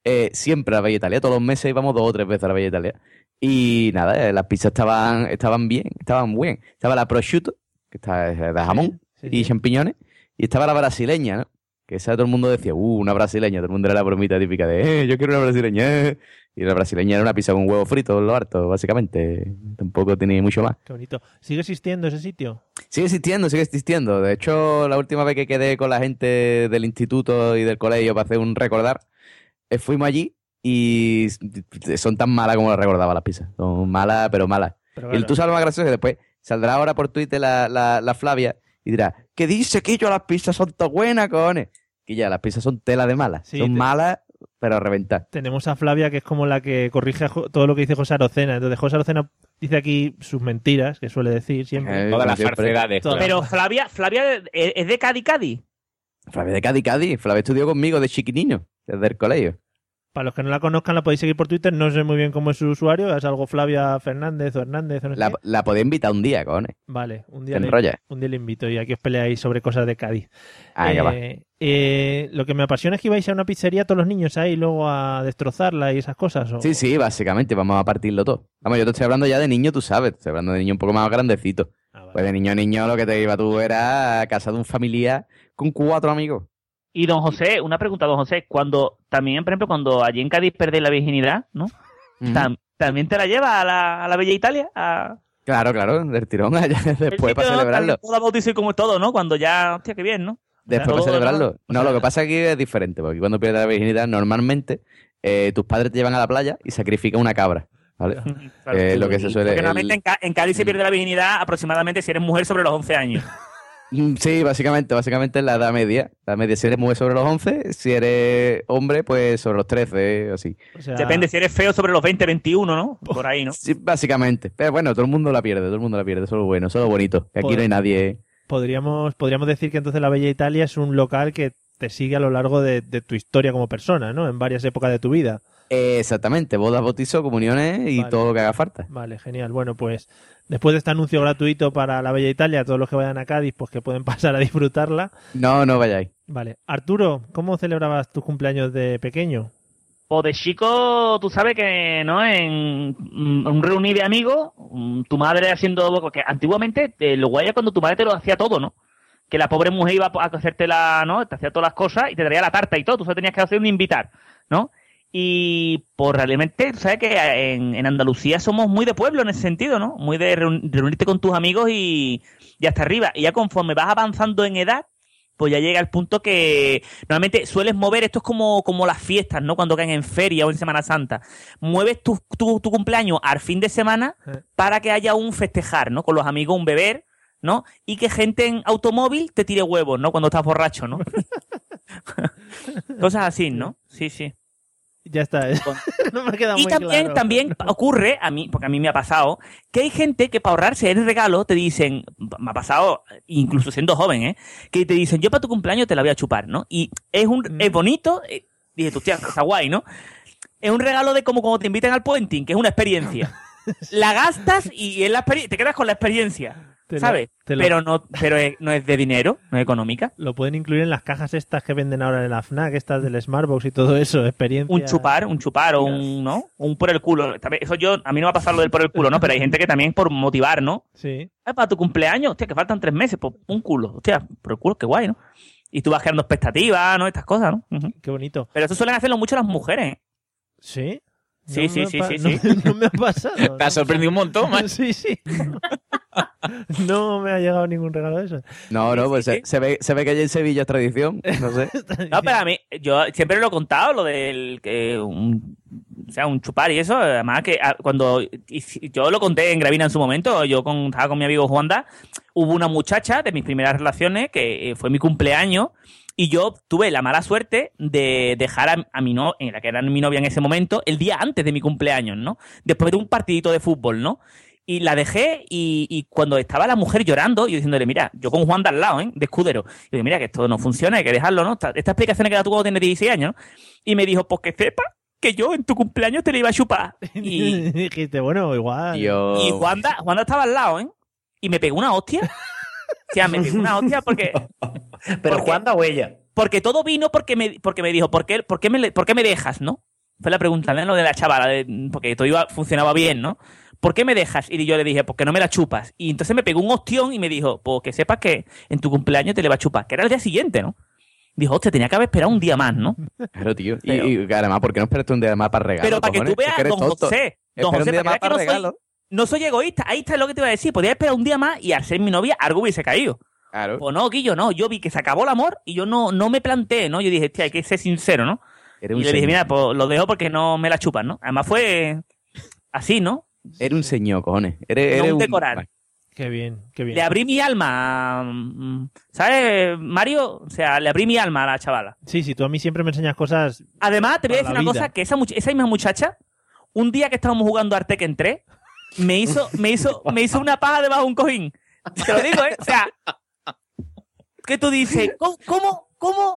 eh, siempre a la Bella Italia. Todos los meses íbamos dos o tres veces a la Bella Italia. Y nada, eh, las pizzas estaban, estaban bien, estaban bien. Estaba la prosciutto, que está de jamón sí, y sí. champiñones, y estaba la brasileña, ¿no? Que esa todo el mundo decía, uh, una brasileña, todo el mundo era la bromita típica de, eh, yo quiero una brasileña. eh. Y la brasileña era una pizza con huevo frito, lo harto, básicamente. Tampoco tenía mucho más. Qué bonito. ¿Sigue existiendo ese sitio? Sigue existiendo, sigue existiendo. De hecho, la última vez que quedé con la gente del instituto y del colegio para hacer un recordar, eh, fuimos allí y son tan malas como las recordaba las pizzas. Son malas, pero malas. Pero Y tú sabes lo más gracioso que después saldrá ahora por Twitter la, la, la Flavia y dirá, ¿qué dice que yo las pizzas son tan buenas, cojones? Que ya, las pizzas son tela de malas. Sí, son te- malas, pero a reventar. Tenemos a Flavia, que es como la que corrige a todo lo que dice José Arocena. Entonces, José Arocena dice aquí sus mentiras, que suele decir siempre. Eh, Todas las falsedades. Pero Flavia, Flavia es de Cádiz, Cádiz. Flavia de Cádiz, Cádiz. Flavia estudió conmigo de chiquinino, desde el colegio. Para los que no la conozcan, la podéis seguir por Twitter. No sé muy bien cómo es su usuario. Es algo Flavia Fernández o Hernández o no sé La, la podía invitar un día, cojones. Vale, un día, le, un día le invito y aquí os peleáis sobre cosas de Cádiz. Ah, venga, va. Eh, eh, lo que me apasiona es que ibais a una pizzería todos los niños ahí luego a destrozarla y esas cosas. ¿o? Sí, sí, básicamente, vamos a partirlo todo. Vamos, yo te estoy hablando ya de niño, tú sabes, estoy hablando de niño un poco más grandecito. Ah, vale. Pues de niño a niño lo que te iba tú era a casa de un familiar con cuatro amigos. Y don José, una pregunta, don José. Cuando, también, por ejemplo, cuando allí en Cádiz perdéis la virginidad, ¿no? Tam- ¿También te la lleva a la, a la Bella Italia? A... Claro, claro, del tirón allá después para ¿no? celebrarlo. También Todo bautizo como todo, ¿no? Cuando ya, hostia, qué bien, ¿no? Después para celebrarlo. No, lo que pasa aquí es diferente, porque cuando pierdes la virginidad, normalmente eh, tus padres te llevan a la playa y sacrifican una cabra. ¿vale? Claro. Eh, lo que se suele. Porque normalmente el- en Cádiz se pierde la virginidad aproximadamente si eres mujer sobre los 11 años. Mm, Sí, básicamente, básicamente es la edad media. La media, si eres mujer sobre los 11, si eres hombre, pues sobre los 13, o así. O sea, Depende si eres feo sobre los 20, 21, ¿no? Por ahí, ¿no? Sí, básicamente. Pero bueno, todo el mundo la pierde, todo el mundo la pierde. Eso es lo bueno, eso es lo bonito. Que aquí no hay nadie. podríamos, podríamos decir que entonces la Bella Italia es un local que te sigue a lo largo de, de tu historia como persona, ¿no? En varias épocas de tu vida. Exactamente, bodas, bautizos, comuniones y Vale. todo lo que haga falta. Vale, genial. Bueno, pues después de este anuncio gratuito para la Bella Italia, todos los que vayan a Cádiz, pues que pueden pasar a disfrutarla. No, no vayáis. Vale. Arturo, ¿cómo celebrabas tus cumpleaños de pequeño? O de chico, tú sabes que, ¿no? En mm, un reunir de amigos, mm, tu madre haciendo. Porque antiguamente, eh, lo guay cuando tu madre te lo hacía todo, ¿no? Que la pobre mujer iba a hacerte la, ¿no? Te hacía todas las cosas y te traía la tarta y todo. Tú solo tenías que hacer un invitar, ¿no? Y por realmente, tú sabes que en, en Andalucía somos muy de pueblo en ese sentido, ¿no? Muy de reun- reunirte con tus amigos y, y hasta arriba. Y ya conforme vas avanzando en edad, pues ya llega el punto que normalmente sueles mover, esto es como, como las fiestas, ¿no? Cuando caen en feria o en Semana Santa. Mueves tu, tu, tu cumpleaños al fin de semana para que haya un festejar, ¿no? Con los amigos, un beber, ¿no? Y que gente en automóvil te tire huevos, ¿no? Cuando estás borracho, ¿no? Cosas así, ¿no? Sí, sí. Ya está. no me ha quedado Y muy también, claro. también ocurre, a mí, porque a mí me ha pasado, que hay gente que para ahorrarse el regalo te dicen, me ha pasado, incluso siendo joven, ¿eh? Que te dicen, yo para tu cumpleaños te la voy a chupar, ¿no? Y es un, Mm. es bonito, eh, dije, tú, tía, está guay, ¿no? Es un regalo de como cuando te invitan al puenting, que es una experiencia. la gastas y en la experiencia, te quedas con la experiencia, Te ¿sabes? lo- Pero no, pero es- no es de dinero, no es económica. Lo pueden incluir en las cajas estas que venden ahora en la FNAC, estas del Smartbox y todo eso, experiencia. un chupar, un chupar o un, ¿no? Un por el culo. Eso yo, a mí no va a pasar lo del por el culo, ¿no? Pero hay gente que también por motivar, ¿no? Sí. Ay, para tu cumpleaños, hostia, que faltan tres meses, pues un culo, hostia, por el culo, qué guay, ¿no? Y tú vas creando expectativas, ¿no? Estas cosas, ¿no? Qué bonito. Pero eso suelen hacerlo mucho las mujeres. ¿eh? ¿Sí? Sí, No sí, me sí, sí, no- sí. No, me ha pasado. Te ha sorprendido un montón, man. Sí, sí. No me ha llegado ningún regalo de eso. No, no, pues se, se ve, se ve que allí en Sevilla es tradición. No sé. No, pero a mí, yo siempre lo he contado, lo del que un, o sea, un chupar y eso. Además, que ah, cuando yo lo conté en Gravina en su momento, yo con, estaba con mi amigo Juanda, hubo una muchacha de mis primeras relaciones que eh, fue mi cumpleaños y yo tuve la mala suerte de dejar a, a mi no, en la que era mi novia en ese momento, el día antes de mi cumpleaños, ¿no? Después de un partidito de fútbol, ¿no? Y la dejé y, y cuando estaba la mujer llorando, yo diciéndole, mira, yo con Juan de al lado, ¿eh? De escudero. Y digo, mira, que esto no funciona, hay que dejarlo, ¿no? Esta, esta explicación que da tú cuando tienes 16 años, ¿no? Y me dijo, pues que sepa que yo en tu cumpleaños te la iba a chupar. Y, dijiste, bueno, igual. y Juanda, Juanda estaba al lado, ¿eh? Y me pegó una hostia. O sea, me pegó una hostia porque... Pero Juanda o ella. Porque todo vino porque me, porque me dijo, ¿por qué, por, qué me, ¿por qué me dejas, no? Fue la pregunta, ¿no? Lo de la chavala, de- porque todo iba, funcionaba bien, ¿no? ¿Por qué me dejas? Y yo le dije, porque no me la chupas. Y entonces me pegó un ostión y me dijo, pues que sepas que en tu cumpleaños te le va a chupar, que era el día siguiente, ¿no? Dijo, hostia, tenía que haber esperado un día más, ¿no? Claro, tío. Y- Pero- Y, además, ¿por qué no esperaste un día más para regalo? Pero para que tú veas, don tonto. José, don José, un día para más que para no soy, regalo. No soy egoísta. Ahí está lo que te iba a decir. Podría esperar un día más y al ser mi novia algo hubiese caído. Claro. Pues no, Guillo, no. Yo vi que se acabó el amor y yo no, no me planteé, ¿no? Yo dije, hostia, hay que ser sincero, ¿no? Eres y le dije, mira, pues lo dejo porque no me la chupan, ¿no? Además fue así, ¿no? Eres un señor, cojones. No eres un decorar. Qué bien, qué bien. Le abrí mi alma, ¿sabes, Mario? O sea, le abrí mi alma a la chavala. Sí, sí, tú a mí siempre me enseñas cosas. Además, te voy a decir una vida. cosa, que esa, much- esa misma muchacha, un día que estábamos jugando a Arteque en 3, me hizo, me hizo, me hizo una paja debajo de un cojín. Te lo digo, ¿eh? O sea, ¿qué tú dices? ¿Cómo? ¿Cómo? ¿Cómo?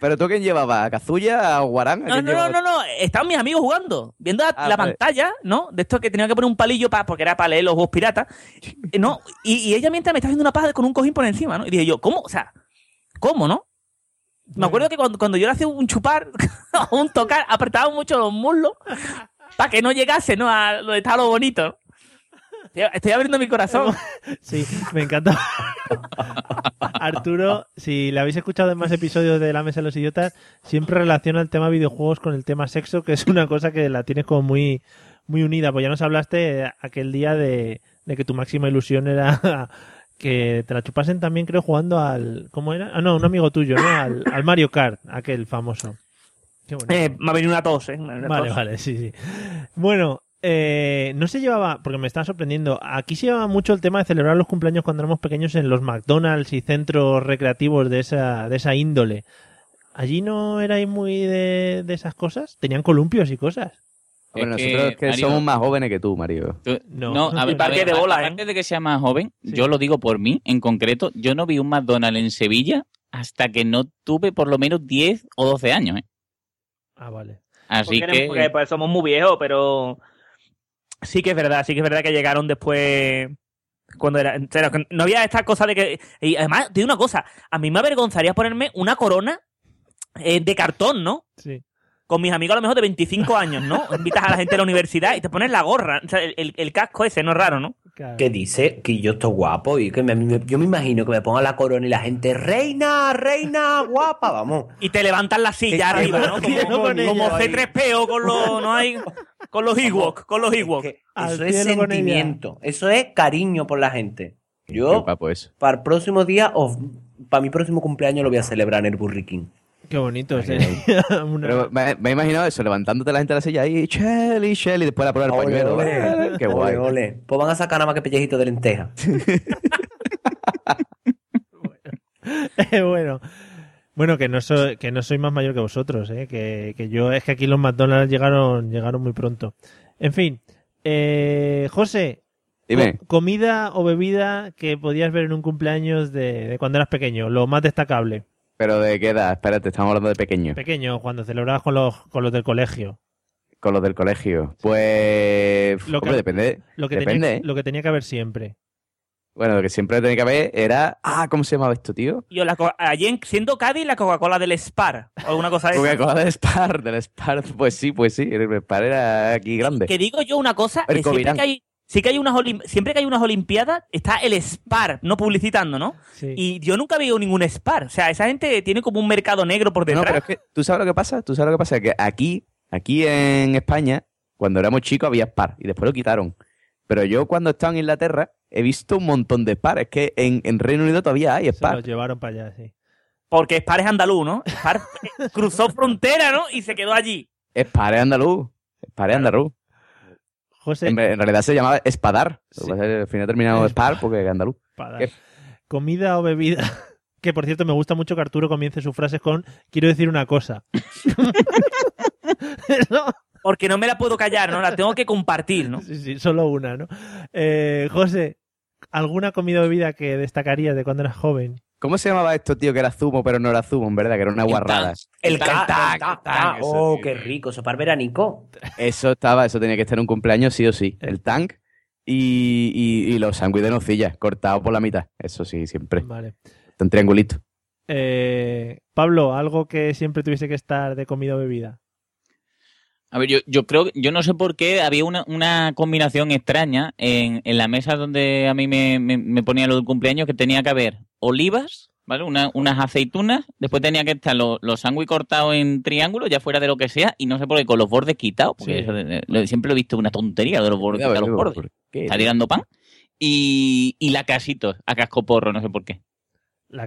¿Pero tú quién llevaba? ¿A Kazuya? ¿A Guarán? ¿A No, no, no, llevaba? no, no. Estaban mis amigos jugando, viendo la, Ah, la vale. pantalla, ¿no? De esto que tenía que poner un palillo para, porque era para leer los juegos piratas. ¿No? Y, y ella mientras me estaba haciendo una paja con un cojín por encima, ¿no? Y dije yo, ¿cómo? O sea, ¿cómo, no? Me acuerdo que cuando, cuando yo le hacía un chupar o un tocar, apretaba mucho los muslos para que no llegase, ¿no? A donde estaba lo bonito. Estoy, abriendo mi corazón. Sí, me encanta. Arturo, si le habéis escuchado en más episodios de La Mesa de los Idiotas, siempre relaciona el tema videojuegos con el tema sexo, que es una cosa que la tienes como muy, muy unida. Pues ya nos hablaste aquel día de, de que tu máxima ilusión era que te la chupasen también, creo, jugando al. ¿Cómo era? Ah, no, un amigo tuyo, ¿no? Al, al Mario Kart, aquel famoso. Qué. Eh, me ha venido una tos, ¿eh? Una Vale, tos. vale, sí, sí. Bueno, eh, no se llevaba, porque me estaba sorprendiendo, aquí se llevaba mucho el tema de celebrar los cumpleaños cuando éramos pequeños en los McDonald's y centros recreativos de esa, de esa índole. ¿Allí no erais muy de, de esas cosas? ¿Tenían columpios y cosas? Bueno, nosotros es que Mario- somos más jóvenes que tú, Mario. Tú- No. No, a ver, a ver, de a- bola, aparte de que sea más joven, yo lo digo por mí en concreto, yo no vi un McDonald's en Sevilla hasta que no tuve por lo menos 10 o 12 años. ¿eh? Ah, vale. Así porque, que... porque, pues, somos muy viejos, pero sí que es verdad, sí que es verdad que llegaron después cuando era, no había esta cosa de que y además te digo una cosa, a mí me avergonzaría ponerme una corona eh, de cartón, ¿no? Sí. Con mis amigos a lo mejor de 25 años, ¿no? Invitas a la gente a la universidad y te pones la gorra, o sea, el, el- el casco ese, no es raro, ¿no? Que dice que yo estoy guapo y que me- me- yo me imagino que me ponga la corona y la gente, reina, reina, guapa, vamos. Y te levantan la silla arriba, ¿no? Como, con como ella ahí. C3PO con los, no hay, con los Ewok, con los Ewok. Eso es sentimiento, eso es cariño por la gente. Yo, eso. para el próximo día, o para mi próximo cumpleaños lo voy a celebrar en el King. Qué bonito. sí. Una- Pero me, me he imaginado eso, levantándote la gente de la silla ahí, Shelly, Shelly, después la prueba el pañuelo. ole. Qué guay. Ole, ole. Pues van a sacar nada más que pellejito de lenteja. bueno. Bueno, que no soy, que no soy más mayor que vosotros, ¿eh? que, que yo es que aquí los McDonald's llegaron, llegaron muy pronto. En fin, eh, José, Dime. co- comida o bebida que podías ver en un cumpleaños de, de cuando eras pequeño, lo más destacable. Pero de qué edad, espérate, estamos hablando de pequeño. Pequeño, cuando celebrabas con los, con los del colegio. Con los del colegio. Pues. Lo que- hombre, depende. Lo que, depende. tenía, lo que tenía que haber siempre. Bueno, lo que siempre tenía que haber era. Ah, ¿cómo se llamaba esto, tío? Yo la, allí en, siendo Cádiz la Coca-Cola del Spar o alguna cosa de. Coca-Cola del Spar, del Spar. Pues sí, pues sí. El Spar era aquí grande. Que digo yo una cosa, El eh, siempre que hay sí que hay unas olim- siempre que hay unas olimpiadas está el Spar, no publicitando, ¿no? Sí. Y yo nunca veo ningún Spar, o sea, esa gente tiene como un mercado negro por No, detrás. pero es que, ¿tú sabes lo que pasa? ¿Tú sabes lo que pasa? Que aquí, aquí en España, cuando éramos chicos había Spar y después lo quitaron. Pero yo cuando estaba en Inglaterra he visto un montón de Spar. Es que en, en Reino Unido todavía hay Se Spar. los llevaron para allá, sí. Porque Spar es andaluz, ¿no? Spar cruzó frontera, ¿no? Y se quedó allí. Spar es andaluz. Spar es andaluz. José, En, en realidad se llamaba Espadar. Que Al final terminado Spar porque es andaluz. ¿Qué? comida o bebida. Que por cierto me gusta mucho que Arturo comience sus frases con quiero decir una cosa. No, Porque no me la puedo callar, ¿no? La tengo que compartir, ¿no? sí, sí, solo una, ¿no? Eh, José, ¿alguna comida o bebida que destacarías de cuando eras joven? ¿Cómo se llamaba esto, tío? Que era zumo, pero no era zumo, en verdad, que era una guarrada. El eso, Oh, qué rico, eso para el veranico. Eso estaba, eso tenía que estar en un cumpleaños sí o sí. El tank y, y, y los sándwiches de nocilla, cortados por la mitad. Eso sí, siempre. Vale. En triangulito. Eh, Pablo, algo que siempre tuviese que estar de comida o bebida. A ver, yo, yo creo, yo no sé por qué había una, una combinación extraña en, en la mesa donde a mí me, me, me ponían lo del cumpleaños que tenía que haber olivas, ¿vale? Una- unas aceitunas, después tenía que estar los, los sándwiches cortados en triángulo, ya fuera de lo que sea, y no sé por qué, con los bordes quitados, porque Sí. eso de- lo- siempre lo he visto una tontería de los bordes, quitar los bordes. Está tirando pan. Y, y la casito, a cascoporro, no sé por qué.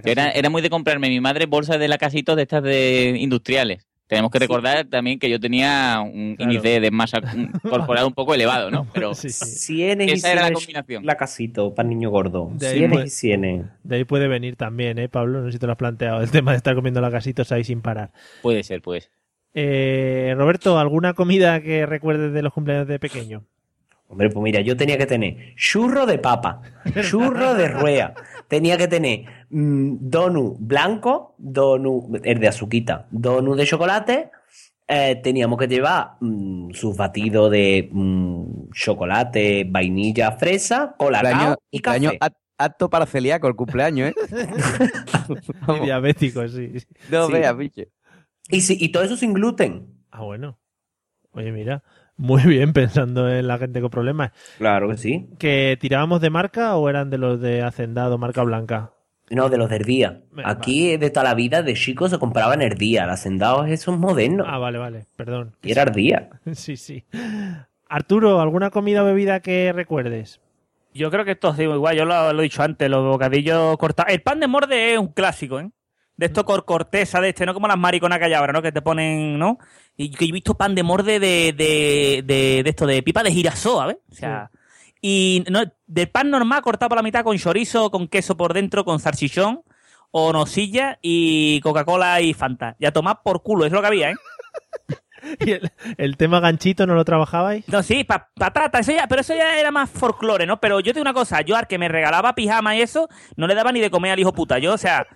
Era, era muy de comprarme mi madre bolsas de la casito de estas de industriales. Tenemos que recordar también que yo tenía un Claro. índice de masa corporal un poco elevado, ¿no? Pero Sí, sí. Cienes y esa era la cienes combinación. La casito para niño gordo. De Cienes y cienes. De ahí puede venir también, ¿eh, Pablo? No sé si te lo has planteado, el tema de estar comiendo la casitos ahí sin parar. Puede ser, pues. Eh, Roberto, ¿alguna comida que recuerdes de los cumpleaños de pequeño? Hombre, pues mira, yo tenía que tener churro de papa, churro de ruea, tenía que tener mm, donut blanco, donut, el de azuquita, donut de chocolate. eh, teníamos que llevar mm, sus batidos de mm, chocolate, vainilla, fresa, colacao Cumpleaños- y café. Acto para celíaco el cumpleaños, ¿eh? Y diabético, sí. No Sí. veas, bicho. Y, sí, y todo eso sin gluten. Ah, bueno. Oye, mira, muy bien pensando en la gente con problemas. Claro que sí. ¿Que tirábamos de marca o eran de los de Hacendado, marca blanca? No, de los del día. Venga, Aquí de toda la vida de chicos se compraban el día. Los hacendados esos modernos. Ah, vale, vale, perdón. Y era el día. Sí, sí. Arturo, ¿alguna comida o bebida que recuerdes? Yo creo que esto digo igual, yo lo, lo he dicho antes, los bocadillos cortados. El pan de morde es un clásico, ¿eh? De esto con corteza, de este, no como las mariconas que hay ahora, ¿no? Que te ponen, ¿no? Y que yo he visto pan de morde de, de, de, de esto, de pipa de girasol, ¿sabes? O sea, y no, del pan normal cortado por la mitad con chorizo, con queso por dentro, con salchichón, o nocilla y Coca-Cola y Fanta. Y a tomar por culo, es lo que había, ¿eh? ¿Y el, el tema ganchito no lo trabajabais? No, sí, pa- patata, eso ya, pero eso ya era más folclore, ¿no? Pero yo te digo una cosa, yo al que me regalaba pijama y eso, no le daba ni de comer al hijo puta. Yo, o sea,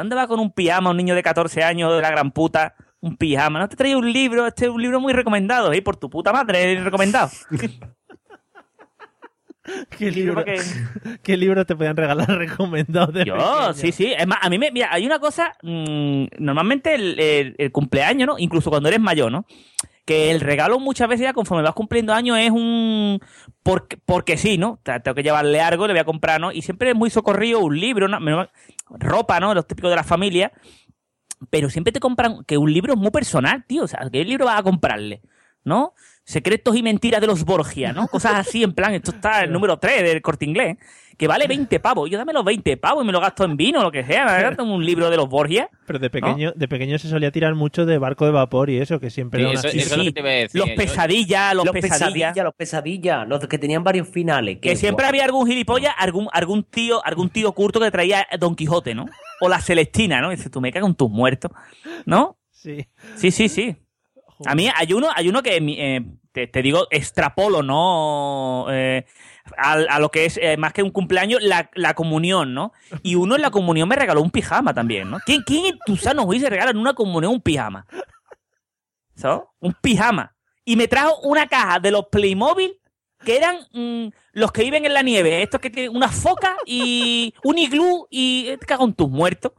¿dónde va con un pijama un niño de 14 años de la gran puta? Un pijama, no te traía un libro, este es un libro muy recomendado, ¿eh? Por tu puta madre, recomendado. ¿Qué libro, que- ¿Qué libro te podían regalar recomendados de Yo, pequeño? sí, sí. Es más, a mí me. Mira, hay una cosa. mm, normalmente el, el- el cumpleaños, ¿no? Incluso cuando eres mayor, ¿no? Que el regalo muchas veces ya conforme vas cumpliendo años es un. Porque, porque sí, ¿no? Tengo que llevarle algo, le voy a comprar, ¿no? Y siempre es muy socorrido un libro, ¿no? Ropa, ¿no? Los típicos de la familia. Pero siempre te compran que un libro es muy personal, tío. O sea, ¿qué libro vas a comprarle? ¿No? Secretos y mentiras de los Borgia, ¿no? Cosas así, en plan, esto está el número 3 del corte inglés, que vale 20 pavos. Yo dame los 20 pavos y me lo gasto en vino o lo que sea. Me un libro de los Borgia. Pero de pequeño, de pequeño se solía tirar mucho de barco de vapor y eso, que siempre Sí, era una eso- chica. eso es lo que te iba a decir. Los pesadillas, los, Los pesadillas. pesadillas, los pesadillas, los que tenían varios finales. Que siempre había algún gilipollas, algún, algún tío, algún tío curto que traía Don Quijote, ¿no? O la Celestina, ¿no? Y dices, tú me cago en tus muertos, ¿no? Sí. Sí, sí, sí. A mí hay uno, hay uno que eh, te, te digo, extrapolo, ¿no? Eh, a, a lo que es eh, más que un cumpleaños, la, la comunión, ¿no? Y uno en la comunión me regaló un pijama también, ¿no? ¿Quién, quién en tu sano juicio regala en una comunión un pijama? ¿Sabes? Un pijama. Y me trajo una caja de los Playmobil que eran mm, los que viven en la nieve. Estos que tienen una foca y un iglú y te cago en tus muertos.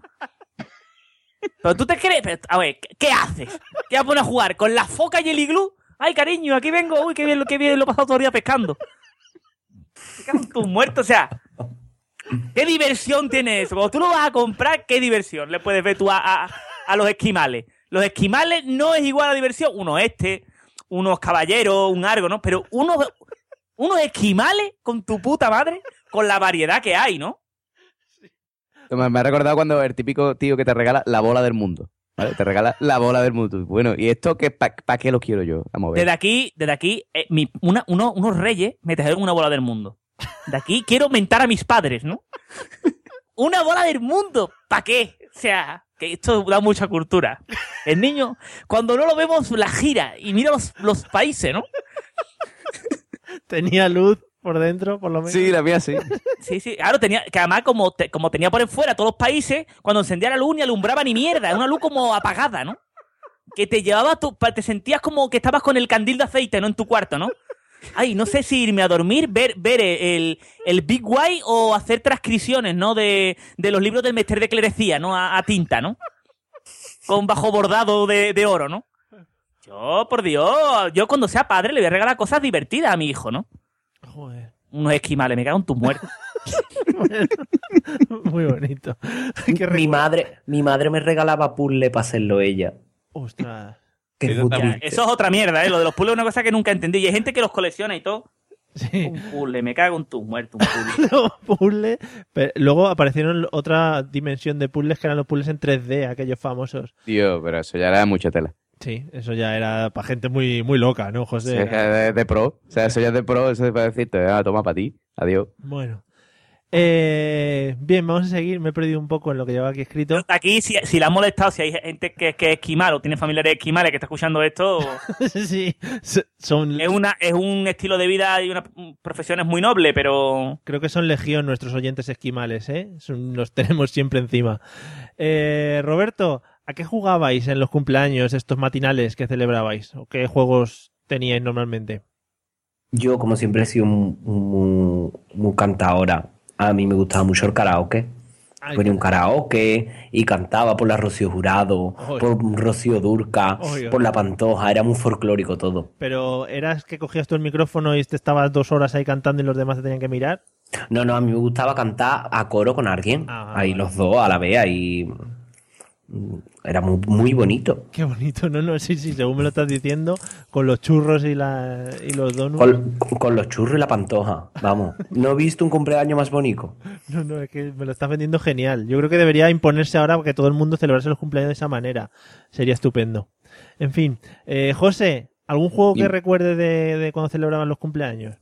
Pero tú te crees, a ver, ¿qué, qué haces? ¿Qué vas a poner a jugar? ¿Con la foca y el iglú? Ay, cariño, aquí vengo, uy, qué bien, qué bien lo he pasado todo el día pescando. Tus muertos, o sea, ¿qué diversión tiene eso? Cuando tú lo vas a comprar, ¿qué diversión le puedes ver tú a, a- los esquimales? Los esquimales no es igual a diversión. Uno este, unos caballeros, un argo, ¿no? Pero unos, unos esquimales con tu puta madre, con la variedad que hay, ¿no? Me ha recordado cuando el típico tío que te regala la bola del mundo. ¿Vale? Te regala la bola del mundo. Bueno, ¿y esto qué, para qué lo quiero yo? Vamos a ver. Desde aquí, desde aquí, eh, mi- una- uno- unos reyes me trajeron una bola del mundo. De aquí quiero mentar a mis padres, ¿no? una bola del mundo. ¿Para qué? O sea, que esto da mucha cultura. El niño, cuando no lo vemos, la gira y mira los, los países, ¿no? Tenía luz por dentro, por lo menos. Sí, la mía sí. Sí, sí. Claro, tenía, que además como, te- como tenía por fuera todos los países, cuando encendía la luz ni alumbraba ni mierda. Era una luz como apagada, ¿no? Que te llevaba tu, pa- te sentías como que estabas con el candil de aceite, ¿no? En tu cuarto, ¿no? Ay, no sé si irme a dormir, ver, ver el, el Big White o hacer transcripciones, ¿no? De, de los libros del Mester de Clerecía, ¿no? A, a tinta, ¿no? Con bajo bordado de, de oro, ¿no? Yo, por Dios, yo cuando sea padre le voy a regalar cosas divertidas a mi hijo, ¿no? Joder. Unos esquimales, me cago en tus muertos. Muy bonito. mi madre, mi madre me regalaba puzzle para hacerlo ella. Ostras. Qué Eso, puta también- eso es otra mierda, ¿eh? Lo de los puzzles es una cosa que nunca entendí. Y hay gente que los colecciona y todo. Un puzzle, me cago en tus muertos, un puzzle. Los puzzles. Pero luego aparecieron otra dimensión de puzzles que eran los puzzles en 3D, aquellos famosos. Tío, pero eso ya era mucha tela. Sí, eso ya era para gente muy, muy loca, ¿no, Sí, José? es que de, de pro. O sea, eso ya es de pro, eso es para decirte, ah, toma para ti. Adiós. Bueno. Eh, Bien, vamos a seguir. Me he perdido un poco en lo que llevaba aquí escrito. Aquí, si, si la han molestado, si hay gente que, que es esquimal o tiene familiares esquimales que está escuchando esto, sí, son... es, una, es un estilo de vida y una profesión es muy noble, pero... Creo que son legión nuestros oyentes esquimales, ¿eh? Son- Los tenemos siempre encima. Eh, Roberto, ¿a qué jugabais en los cumpleaños, estos matinales que celebrabais? ¿O qué juegos teníais normalmente? Yo, como siempre, he sido muy cantadora. A mí me gustaba mucho el karaoke. Ay, Ponía un karaoke y cantaba por la Rocío Jurado, por Rocío Durca, por la Pantoja. Era muy folclórico todo. Pero ¿eras que cogías tú el micrófono y te estabas dos horas ahí cantando y los demás te tenían que mirar? No, no, a mí me gustaba cantar a coro con alguien. Ah, ahí los dos a la vez. Ahí era muy, muy bonito. Qué bonito, no, no, sí, sí, según me lo estás diciendo, con los churros y, la, y los donuts. Con, con los churros y la pantoja. Vamos. No he visto un cumpleaños más bonito. No, no, es que me lo estás vendiendo genial. Yo creo que debería imponerse ahora que todo el mundo celebrase los cumpleaños de esa manera. Sería estupendo. En fin, eh, José, ¿algún juego que recuerde de, de cuando celebraban los cumpleaños?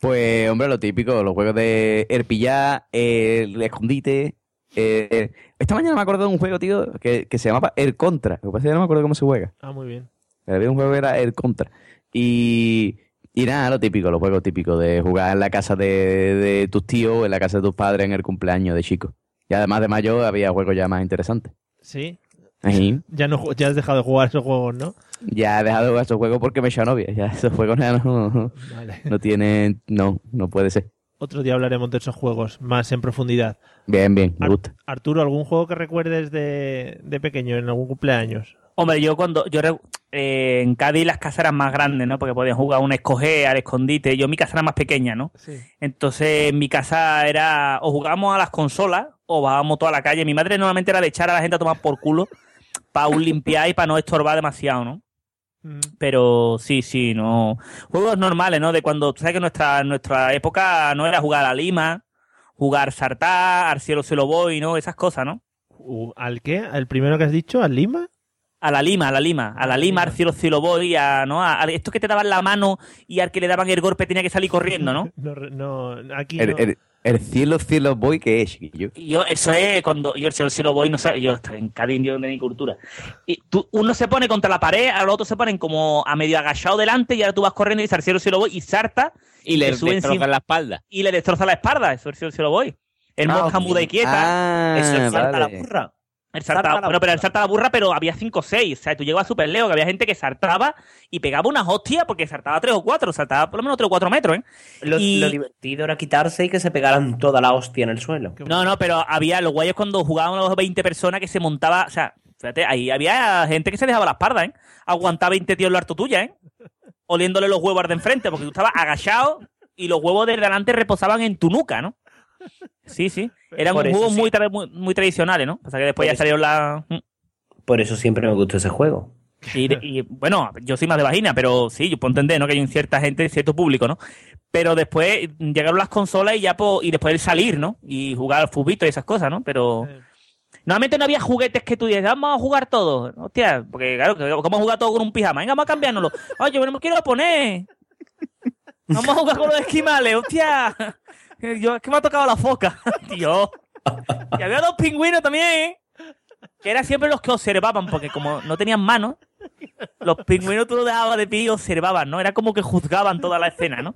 Pues, hombre, lo típico, los juegos de el pillar, el escondite. Eh, esta mañana me acuerdo de un juego, tío, que, que se llamaba El Contra. Lo que pasa es que no me acuerdo cómo se juega. Ah, muy bien. Había un juego que era El Contra. Y, y nada, lo típico, los juegos típicos de jugar en la casa de, de tus tíos, en la casa de tus padres en el cumpleaños de chicos. Y además de mayo había juegos ya más interesantes. Sí. Ahí. Ya no ya has dejado de jugar esos juegos, ¿no? Ya he dejado de jugar esos juegos porque me he hecho novia. Ya esos juegos ya no, Vale. no tienen. No, no puede ser. Otro día hablaremos de esos juegos más en profundidad. Bien, bien. Arturo, ¿algún juego que recuerdes de, de pequeño en algún cumpleaños? Hombre, yo cuando yo re- eh, en Cádiz las casas eran más grandes, ¿no? Porque podían jugar un escoger, al escondite. Yo mi casa era más pequeña, ¿no? Sí. Entonces en mi casa era o jugábamos a las consolas o bajábamos toda la calle. Mi madre normalmente era de echar a la gente a tomar por culo para un limpiar y para no estorbar demasiado, ¿no? Pero sí, sí, no. Juegos normales, ¿no? De cuando, tú sabes que nuestra, nuestra época no era jugar a lima, jugar sartá, al cielo se lo voy, ¿no? Esas cosas, ¿no? ¿Al qué? ¿El primero que has dicho? ¿Al Lima? A la lima, a la lima, a la lima, al cielo cielo voy, a, ¿no? A, a esto que te daban la mano y al que le daban el golpe tenía que salir corriendo, ¿no? No, re- no, aquí El, no. el- el cielo, cielo boy que es, chiquillo. Yo, eso es cuando yo el cielo cielo voy, no sé, yo estoy en Cádiz, yo no ni cultura. Y tú, uno se pone contra la pared, al otro se ponen como a medio agachado delante y ahora tú vas corriendo y dices al cielo cielo voy y salta Y le encima- la espalda. y le destroza la espalda, eso es el cielo cielo voy. El Ah, mosca muda y quieta. Ah, Eso es salta vale. la burra. El salta- bueno, pero el burra. salta la burra, pero había 5 o 6. O sea, tú llegabas súper lejos, que había gente que saltaba y pegaba unas hostias porque saltaba 3 o 4, saltaba por lo menos 3 o 4 metros, ¿eh? Lo, Y- lo divertido era quitarse y que se pegaran toda la hostia en el suelo. No, no, pero había los guayos cuando jugaban los 20 personas que se montaba, o sea, fíjate, ahí había gente que se dejaba la espalda, ¿eh? Aguantaba 20 tíos lo harto tuya, ¿eh? Oliéndole los huevos de enfrente, porque tú estabas agachado y los huevos de delante reposaban en tu nuca, ¿no? Sí, sí. Eran juegos sí. muy, tra- muy, muy tradicionales, ¿no? Pasa que después Por ya eso. salieron las... Por eso siempre me gustó ese juego. Y, y, bueno, yo soy más de vagina, pero sí, yo puedo entender, ¿no? Que hay un cierta gente, cierto público, ¿no? Pero después llegaron las consolas y ya po- y después el salir, ¿no? Y jugar al fubito y esas cosas, ¿no? Pero normalmente no había juguetes que tú dices, vamos a jugar todos. Hostia, porque claro, a jugar todos con un pijama. Venga, vamos a cambiárnoslo. Oye, yo no me quiero poner. Vamos a jugar con los esquimales, hostia. Yo, es que me ha tocado la foca, tío. Y había dos pingüinos también, ¿eh? Que eran siempre los que observaban, porque como no tenían manos, los pingüinos tú los dejabas de pie y observaban, ¿no? Era como que juzgaban toda la escena, ¿no?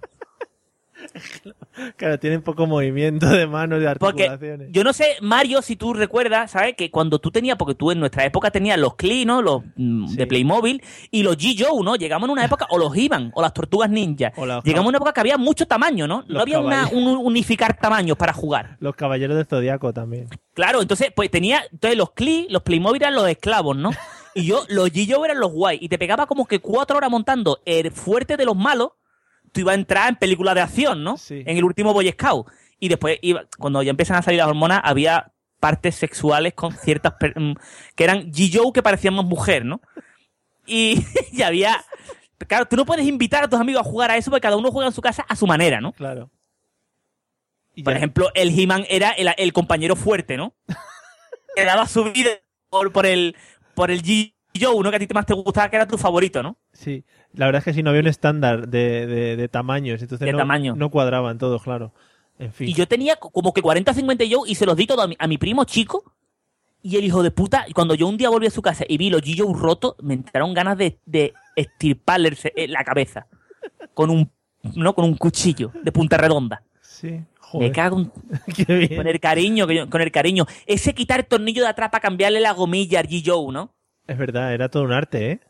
Claro, tienen poco movimiento de manos y Porque articulaciones. yo no sé, Mario, si tú recuerdas, ¿sabes? Que cuando tú tenías, porque tú en nuestra época tenías los Klee, ¿no? Los mm, de Playmobil y los G-Joe, ¿no? Llegamos en una época, o los Iban, o las Tortugas Ninja. Llegamos en una época que había mucho tamaño, ¿no? Los no había una, un unificar tamaños para jugar. Los caballeros del Zodiaco también. Claro, entonces, pues tenía, entonces los Klee, los Playmobil eran los esclavos, ¿no? Y yo, los G-Joe eran los guay. Y te pegaba como que cuatro horas montando el fuerte de los malos. Tú ibas a entrar en películas de acción, ¿no? En el último Boy Scout. Y después, iba, cuando ya empiezan a salir las hormonas, había partes sexuales con ciertas. mm, que eran G-Joe que parecían más mujer, ¿no? Y, y había. Claro, tú no puedes invitar a tus amigos a jugar a eso porque cada uno juega en su casa a su manera, ¿no? Claro. Por ejemplo, el He-Man era el, el compañero fuerte, ¿no? que daba su vida por, por el por el G-Joe, uno que a ti más te gustaba, que era tu favorito, ¿no? Sí, la verdad es que si no había un estándar de, de, de tamaños, entonces De no, tamaño. no cuadraban todos, claro. En fin. Y yo tenía co- como que 40 50 yo y se los di todo a mi, a mi primo chico. Y el hijo de puta, cuando yo un día volví a su casa y vi los G.I. rotos, me entraron ganas de, de estirparle eh, la cabeza. Con un, ¿no? con un cuchillo de punta redonda. Sí. Me cago en- con el cariño, con el cariño. Ese quitar el tornillo de atrás para cambiarle la gomilla al G.I. ¿no? Es verdad, era todo un arte, ¿eh?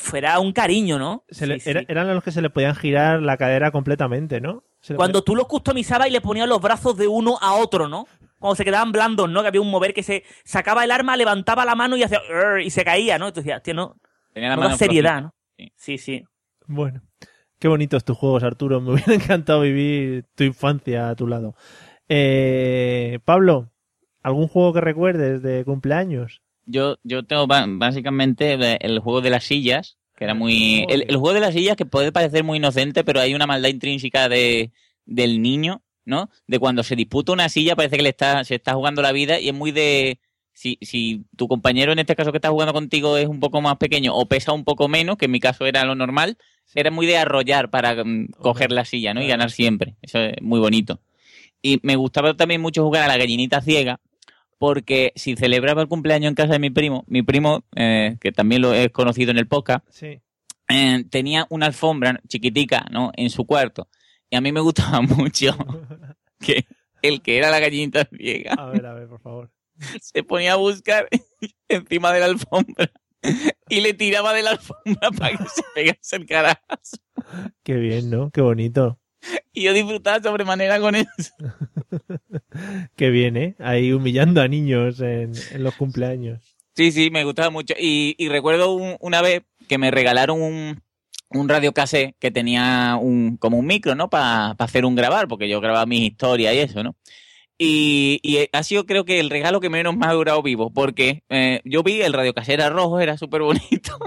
Fuera un cariño, ¿no? Se le- Sí, sí. era- eran los que se le podían girar la cadera completamente, ¿no? Se le Cuando tú los customizabas y le ponías los brazos de uno a otro, ¿no? Cuando se quedaban blandos, ¿no? Que había un mover que se sacaba el arma, levantaba la mano y hacía y se caía, ¿no? Entonces decías, tío, no. Tenía la no mano seriedad, ¿no? flojita. Sí, sí. Bueno, qué bonitos tus juegos, Arturo. Me hubiera encantado vivir tu infancia a tu lado. Eh, Pablo, ¿algún juego que recuerdes de cumpleaños? Yo, yo tengo básicamente el, juego de las sillas, que era muy... El, el juego de las sillas que puede parecer muy inocente, pero hay una maldad intrínseca de, del niño, ¿no? De cuando se disputa una silla parece que le está, se está jugando la vida y es muy de... Si, si tu compañero, en este caso que está jugando contigo, es un poco más pequeño o pesa un poco menos, que en mi caso era lo normal, era muy de arrollar para mm, coger la silla, ¿no? Y ganar siempre. Eso es muy bonito. Y me gustaba también mucho jugar a la gallinita ciega, porque si celebraba el cumpleaños en casa de mi primo, mi primo, eh, que también lo he conocido en el podcast, Sí. eh, tenía una alfombra chiquitica, ¿no? En su cuarto. Y a mí me gustaba mucho que el que era la gallinita ciega A ver, a ver, por favor. se ponía a buscar encima de la alfombra y le tiraba de la alfombra para que se pegase el carajo. Qué bien, ¿no? Qué bonito. Y yo disfrutaba sobremanera con eso. Qué bien, ¿eh? Ahí humillando a niños en, en los cumpleaños. Sí, sí, me gustaba mucho. Y, y recuerdo un- una vez que me regalaron un, un radio cassette que tenía un, como un micro, ¿no? Para hacer un grabar, porque yo grababa mis historias y eso, ¿no? Y, y ha sido creo que el regalo que menos me ha durado vivo, porque eh, yo vi el radio cassette era rojo, era súper bonito.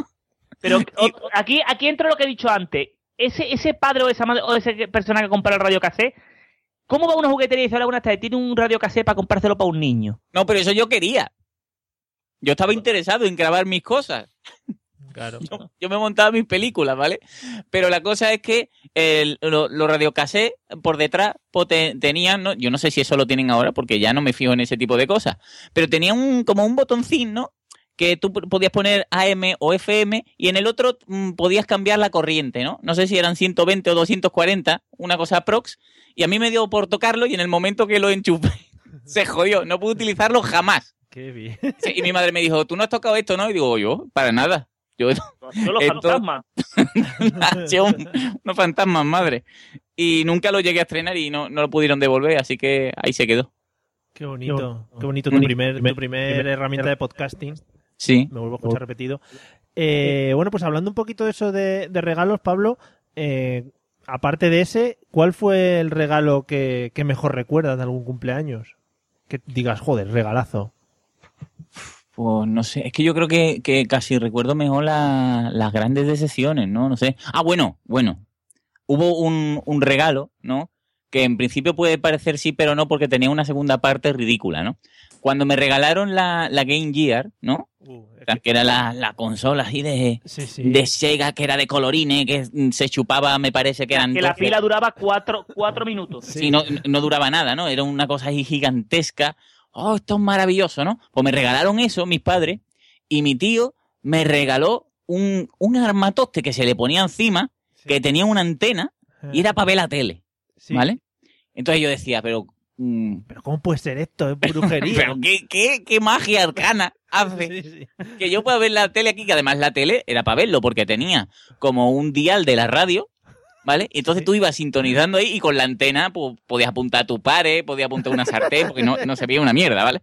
Pero aquí, aquí entra lo que he dicho antes. Ese, ese padre o esa madre o esa persona que compra el radio cassette, ¿cómo va a una juguetería y dice, hola, buenas tardes, tiene un radio cassette para comprárselo para un niño? No, pero eso yo quería. Yo estaba interesado en grabar mis cosas. Claro. Yo, yo me montaba mis películas, ¿vale? Pero la cosa es que el- lo- los radiocassés por detrás pues, te- tenían, ¿no? yo no sé si eso lo tienen ahora porque ya no me fijo en ese tipo de cosas, pero tenían un, como un botoncín, ¿no? Que tú podías poner AM o FM y en el otro mm, podías cambiar la corriente, ¿no? No sé si eran 120 o 240, una cosa prox, y a mí me dio por tocarlo y en el momento que lo enchufé se jodió, no pude utilizarlo jamás. Qué bien. Sí, y mi madre me dijo, ¿tú no has tocado esto, no? Y digo, yo, para nada. Yo, Yo los Esto- fantasmas. Unos fantasmas, madre. Y nunca lo llegué a estrenar y no, no lo pudieron devolver, así que ahí se quedó. Qué bonito. Qué bonito tu primer, tu primer herramienta de podcasting. Sí. Me vuelvo a escuchar repetido. Eh, bueno, pues hablando un poquito de eso de, de regalos, Pablo, eh, aparte de ese, ¿cuál fue el regalo que, que mejor recuerdas de algún cumpleaños? Que digas, joder, regalazo. Pues no sé, es que yo creo que, que casi recuerdo mejor la- las grandes decepciones, ¿no? No sé. Ah, bueno, bueno. Hubo un, un regalo, ¿no? Que en principio puede parecer sí, pero no, porque tenía una segunda parte ridícula, ¿no? Cuando me regalaron la, la Game Gear, ¿no? Sea, que era la, la consola así de, Sí, sí. de Sega, que era de colorines, que se chupaba, me parece que eran... Que la fila duraba cuatro, cuatro minutos. Sí, no, no duraba nada, ¿no? Era una cosa ahí gigantesca. Oh, esto es maravilloso, ¿no? Pues me regalaron eso mis padres y mi tío me regaló un, un armatoste que se le ponía encima, que tenía una antena y era para ver la tele, ¿vale? Entonces yo decía, pero... mm, Pero ¿cómo puede ser esto? Es brujería. pero qué, qué, qué magia arcana hace que yo pueda ver la tele aquí, que además la tele era para verlo porque tenía como un dial de la radio, ¿vale? Y entonces tú ibas sintonizando ahí y con la antena pues, podías apuntar a tu pare, podías apuntar una sartén, porque no, no se veía una mierda, ¿vale?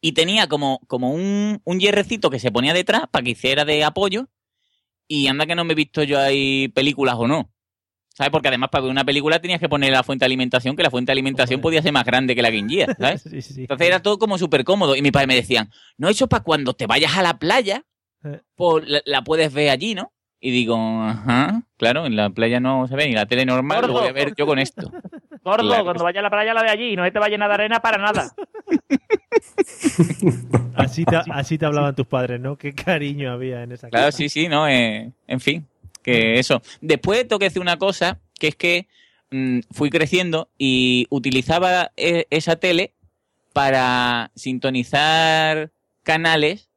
Y tenía como, como un, un hierrecito que se ponía detrás para que hiciera de apoyo y anda que no me he visto yo ahí películas o no. ¿Sabes? Porque además para ver una película tenías que poner la fuente de alimentación, que la fuente de alimentación podía ser más grande que la Game Gear, ¿sabes? Sí, sí. Entonces era todo como súper cómodo. Y mis padres me decían, no, eso para cuando te vayas a la playa, Eh. pues la, la puedes ver allí, ¿no? Y digo, ajá, claro, en la playa no se ve, ni la tele normal lo voy a ver yo con esto. Gordo, Claro. cuando vaya a la playa la de allí, no se te va a llenar de arena para nada. Así te, así te hablaban tus padres, ¿no? Qué cariño había en esa Claro, casa. sí, sí, no, eh, en fin, que eso. Después tengo que decir una cosa, que es que mm, fui creciendo y utilizaba e- esa tele para sintonizar canales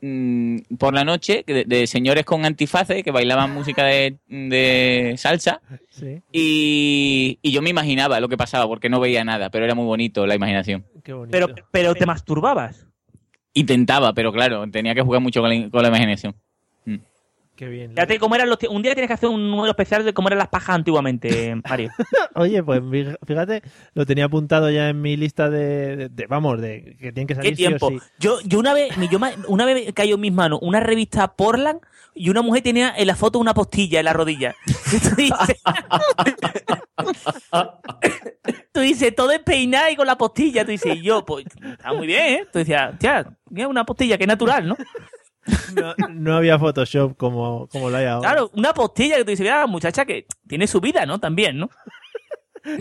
mm, por la noche de, de señores con antifaces que bailaban música de, de salsa Sí, y, y yo me imaginaba lo que pasaba porque no veía nada, pero era muy bonito la imaginación. qué bonito. Pero, pero te masturbabas. Intentaba, pero claro, tenía que jugar mucho con la, con la imaginación. Qué bien. Fíjate cómo eran los un día tienes que hacer un número especial de cómo eran las pajas antiguamente, Mario. Oye, pues fí- fíjate, lo tenía apuntado ya en mi lista de, de- de- vamos, de que tienen que ¿Qué salir sí o tiempo? sí. Yo, yo una vez, yo una vez cayó en mis manos una revista Portland y una mujer tenía en la foto una postilla en la rodilla. Tú dices, tú dices, todo es peinado y con la postilla. Tú dices, y yo, pues, está muy bien, ¿eh? Tú decías, tía, mira una postilla que natural, ¿no? No, no había Photoshop como, como lo hay ahora. Claro, una postilla que tú dices, mira, la muchacha que tiene su vida, ¿no? También, ¿no?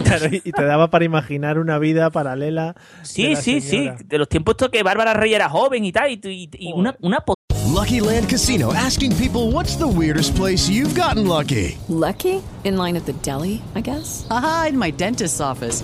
Claro, y te daba para imaginar una vida paralela. de Sí, la sí, sí. señora. De los tiempos estos que Bárbara Rey era joven y tal, y, y- y una, una Lucky Land Casino asking people what's the weirdest place you've gotten lucky? Lucky? In line at the deli, I guess? Aha, in my dentist's office.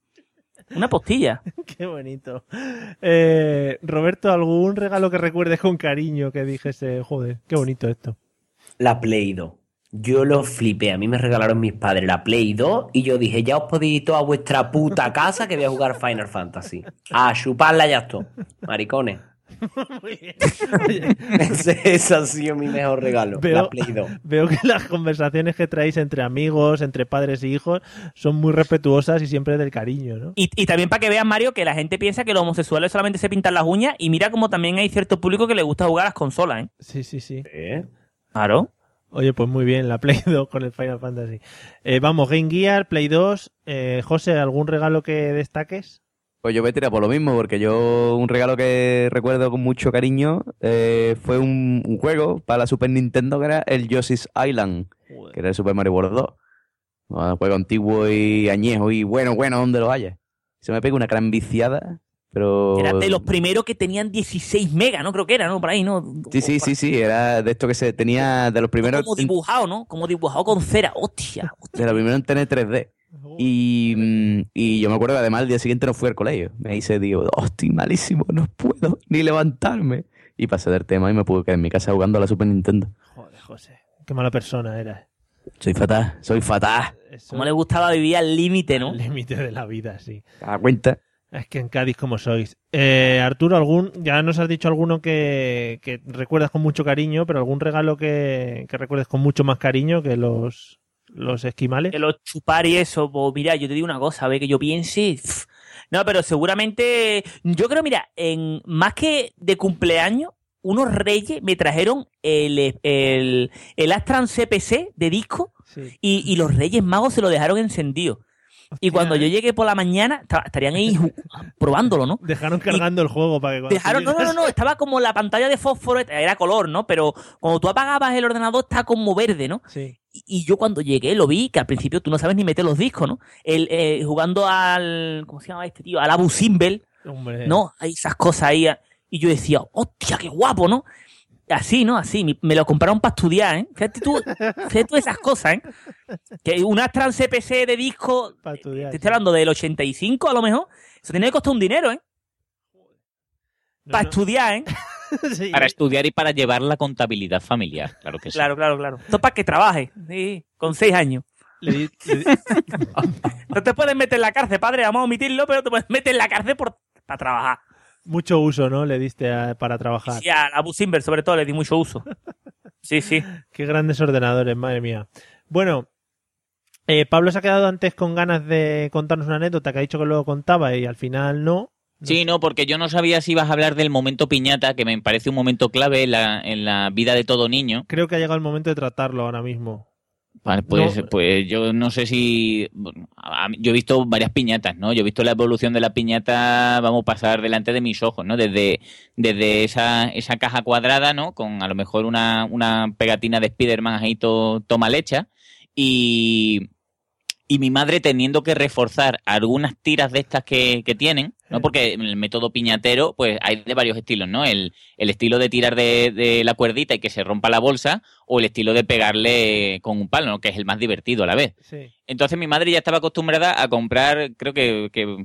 Una postilla. Qué bonito. Eh, Roberto, ¿algún regalo que recuerdes con cariño que dijese, joder, qué bonito esto? La Play 2. Yo lo flipé. A mí me regalaron mis padres la Play 2 y yo dije, ya os podéis ir a vuestra puta casa que voy a jugar Final Fantasy. A chuparla ya esto. Maricones. ese, ese ha sido mi mejor regalo. Veo, La Play 2. veo que las conversaciones que traéis entre amigos, entre padres y hijos, son muy respetuosas y siempre del cariño, ¿no? Y, y también para que vean, Mario, que la gente piensa que los homosexuales solamente se pintan las uñas y mira como también hay cierto público que le gusta jugar a las consolas, ¿eh? Sí, sí, sí. Claro. Oye, pues muy bien, la Play 2 con el Final Fantasy. Eh, vamos, Game Gear, Play 2. Eh, José, ¿algún regalo que destaques? Pues yo voy a tirar por lo mismo, porque yo un regalo que recuerdo con mucho cariño eh, fue un, un juego para la Super Nintendo que era el Yoshi's Island, que era el Super Mario Bros. 2. Un juego antiguo y añejo y bueno, bueno, donde lo haya. Se me pega una gran viciada, pero... Era de los primeros que tenían 16 megas, ¿no? Creo que era, ¿no? Por ahí, ¿no? Sí, sí, sí, sí, era de esto que se tenía de los primeros... Como dibujado, ¿no? Como dibujado con cera. Hostia. De los primeros en tener 3D. Y, mm, y yo me acuerdo que además el día siguiente no fui al colegio. Me hice, digo, oh, estoy malísimo, no puedo ni levantarme. Y pasé del tema y me pude quedar en mi casa jugando a la Super Nintendo. Joder, José, qué mala persona eras. Soy fatal, soy fatal. Como le gustaba vivir al límite, ¿no? Al límite de la vida, sí. ¿Te das cuenta? Es que en Cádiz como sois. Eh, Arturo, algún, ya nos has dicho alguno que, que recuerdas con mucho cariño, pero algún regalo que, que recuerdes con mucho más cariño que los, los esquimales. Que los chupar y eso, pues mira, yo te digo una cosa, a ver, que yo piense. No, pero seguramente. Yo creo, mira, en más que de cumpleaños, unos reyes me trajeron el, el, el Astran CPC de disco y, y los reyes magos se lo dejaron encendido. Y cuando yo llegué por la mañana, esta- estarían ahí probándolo, ¿no? Dejaron cargando el juego para que cuando Dejaron, no, no, no, no, estaba como la pantalla de fósforo, era color, ¿no? Pero cuando tú apagabas el ordenador estaba como verde, ¿no? Sí. Y, yo cuando llegué lo vi, que al principio tú no sabes ni meter los discos, ¿no? El, eh, jugando al, ¿cómo se llama este tío? Al Abu Simbel, Hombre. ¿no? Hay esas cosas ahí. Y yo decía, hostia, qué guapo, ¿no? Así, ¿no? Así. Me- lo compraron para estudiar, ¿eh? Fíjate tú, fíjate tú esas cosas, ¿eh? Que un Astran CPC de disco, Para estudiar. te estoy hablando del 85 a lo mejor, eso tiene que costar un dinero, ¿eh? Para estudiar, ¿eh? Para estudiar y para llevar la contabilidad familiar, claro que sí. Claro, claro, claro. Esto es para que trabaje, sí, con seis años. no te puedes meter en la cárcel, padre, vamos a omitirlo, pero te puedes meter en la cárcel por, para trabajar. Mucho uso, ¿no? Le diste a- para trabajar. Y a la Busimber, sobre todo, le di mucho uso. Sí, sí. Qué grandes ordenadores, madre mía. Bueno, eh, Pablo se ha quedado antes con ganas de contarnos una anécdota que ha dicho que luego contaba y al final no. Sí, no, porque yo no sabía si ibas a hablar del momento piñata, que me parece un momento clave en la, en la vida de todo niño. Creo que ha llegado el momento de tratarlo ahora mismo. Vale, pues, No. pues yo no sé si. yo he visto varias piñatas, ¿no? Yo he visto la evolución de la piñata, vamos a pasar delante de mis ojos, ¿no? Desde, desde esa, esa caja cuadrada, ¿no? Con a lo mejor una, una pegatina de Spiderman ahí to- to mal hecha. Y, y mi madre teniendo que reforzar algunas tiras de estas que, que tienen, ¿no? Porque en el método piñatero, pues hay de varios estilos, ¿no? El, el estilo de tirar de, de la cuerdita y que se rompa la bolsa, o el estilo de pegarle con un palo, ¿no? Que es el más divertido a la vez. Sí. Entonces mi madre ya estaba acostumbrada a comprar, creo que, que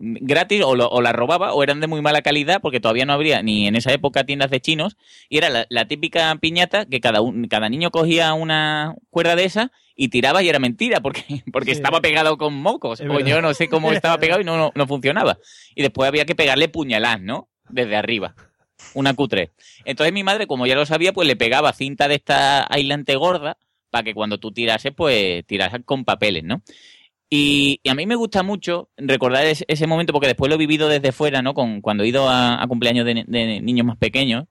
gratis, o, lo- o la robaba, o eran de muy mala calidad, porque todavía no habría ni en esa época tiendas de chinos, y era la, la típica piñata que cada, un- cada niño cogía una cuerda de esa y tiraba y era mentira, porque, porque Sí. estaba pegado con mocos, Es o verdad. yo no sé cómo estaba pegado y no, no, no funcionaba. Y después había que pegarle puñalás, ¿no? Desde arriba. Una cutre. Entonces mi madre, como ya lo sabía, pues le pegaba cinta de esta aislante gorda para que cuando tú tirases, pues tirases con papeles, ¿no? Y, y a mí me gusta mucho recordar es- ese momento porque después lo he vivido desde fuera, ¿no? Con, cuando he ido a, a cumpleaños de, de niños más pequeños.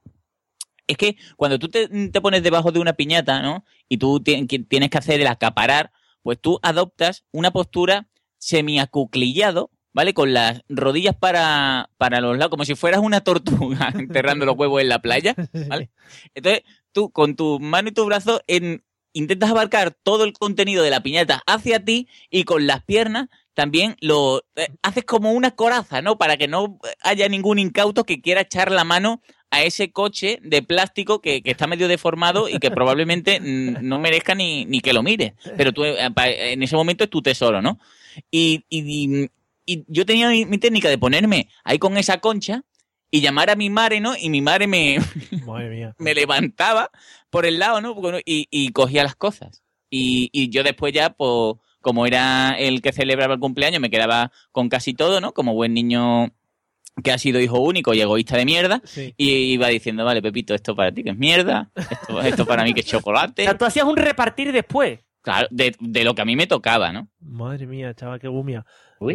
Es que cuando tú te, te pones debajo de una piñata, ¿no? Y tú tienes que hacer el acaparar, pues tú adoptas una postura semiacuclillado, ¿vale? Con las rodillas para, para los lados, como si fueras una tortuga enterrando los huevos en la playa, ¿vale? Entonces, tú con tu mano y tu brazo en, intentas abarcar todo el contenido de la piñata hacia ti y con las piernas también lo eh, haces como una coraza, ¿no? Para que no haya ningún incauto que quiera echar la mano a ese coche de plástico que, que está medio deformado y que probablemente no merezca ni, ni que lo mires. Pero tú, eh, en ese momento es tu tesoro, ¿no? Y, y- y- y yo tenía mi, mi técnica de ponerme ahí con esa concha y llamar a mi madre, ¿no? Y mi madre me, Madre mía. me levantaba por el lado, ¿no? Y, y cogía las cosas. Y, y yo después ya, pues, como era el que celebraba el cumpleaños, me quedaba con casi todo, ¿no? Como buen niño que ha sido hijo único y egoísta de mierda. Sí. Y iba diciendo, vale, Pepito, esto para ti que es mierda, esto, esto para mí que es O chocolate. sea, tú hacías un repartir después. Claro, de, de lo que a mí me tocaba, ¿no? Madre mía, chaval, qué gumia.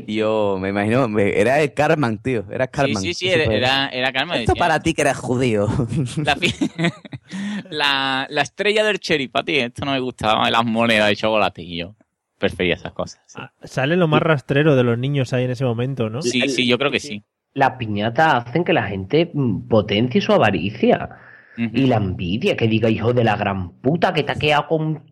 Yo me imagino, me- era el Carman, tío. Era Sí, Carman. sí, sí, era, era, era Carmen. Esto decía, para ti que eres judío. La, la, la estrella del sheriff, a ti, esto no me gustaba, las monedas de chocolate y yo prefería esas cosas. sí. Sale lo más rastrero de los niños ahí en ese momento, ¿no? Sí, sí, yo creo que sí. Las piñatas hacen que la gente mm, potencie su avaricia. Y la envidia, que diga, hijo de la gran puta, que te ha quedado con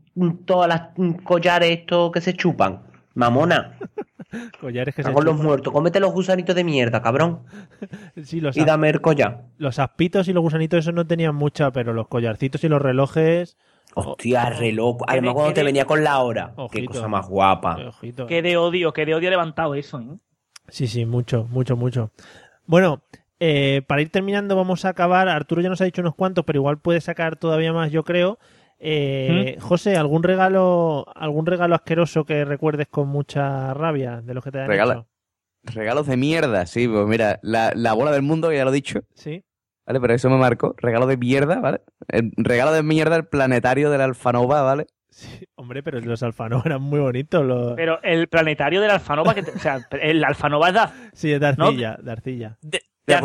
todas las collares estos que se chupan. Mamona, Collares que se con los muertos, cómete los gusanitos de mierda, cabrón. Sí, los, Y dame el collar. los aspitos y los gusanitos esos no tenían mucha, pero los collarcitos y los relojes... Hostia, reloj. Que Además, de- cuando te venía con la hora. Qué Ojito. cosa más guapa. Ojito. Qué de odio, qué de odio levantado eso, ¿eh? Sí, sí, mucho, mucho, mucho. Bueno, eh, para ir terminando vamos a acabar. Arturo ya nos ha dicho unos cuantos, pero igual puede sacar todavía más, yo creo. Eh, José, ¿algún regalo, algún regalo asqueroso que recuerdes con mucha rabia de los que te han Regala- hecho? Regalos de mierda, sí, pues mira, la, la bola del mundo, que ya lo he dicho, Sí. ¿vale? Pero eso me marcó. Regalo de mierda, ¿vale? El regalo de mierda, el planetario de la Alfanova, ¿vale? Sí, hombre, pero los Alfano eran muy bonitos. Los... Pero el planetario del Alfanova, que te- o sea, el Alfanova es de, Sí, de arcilla, de arcilla. de- de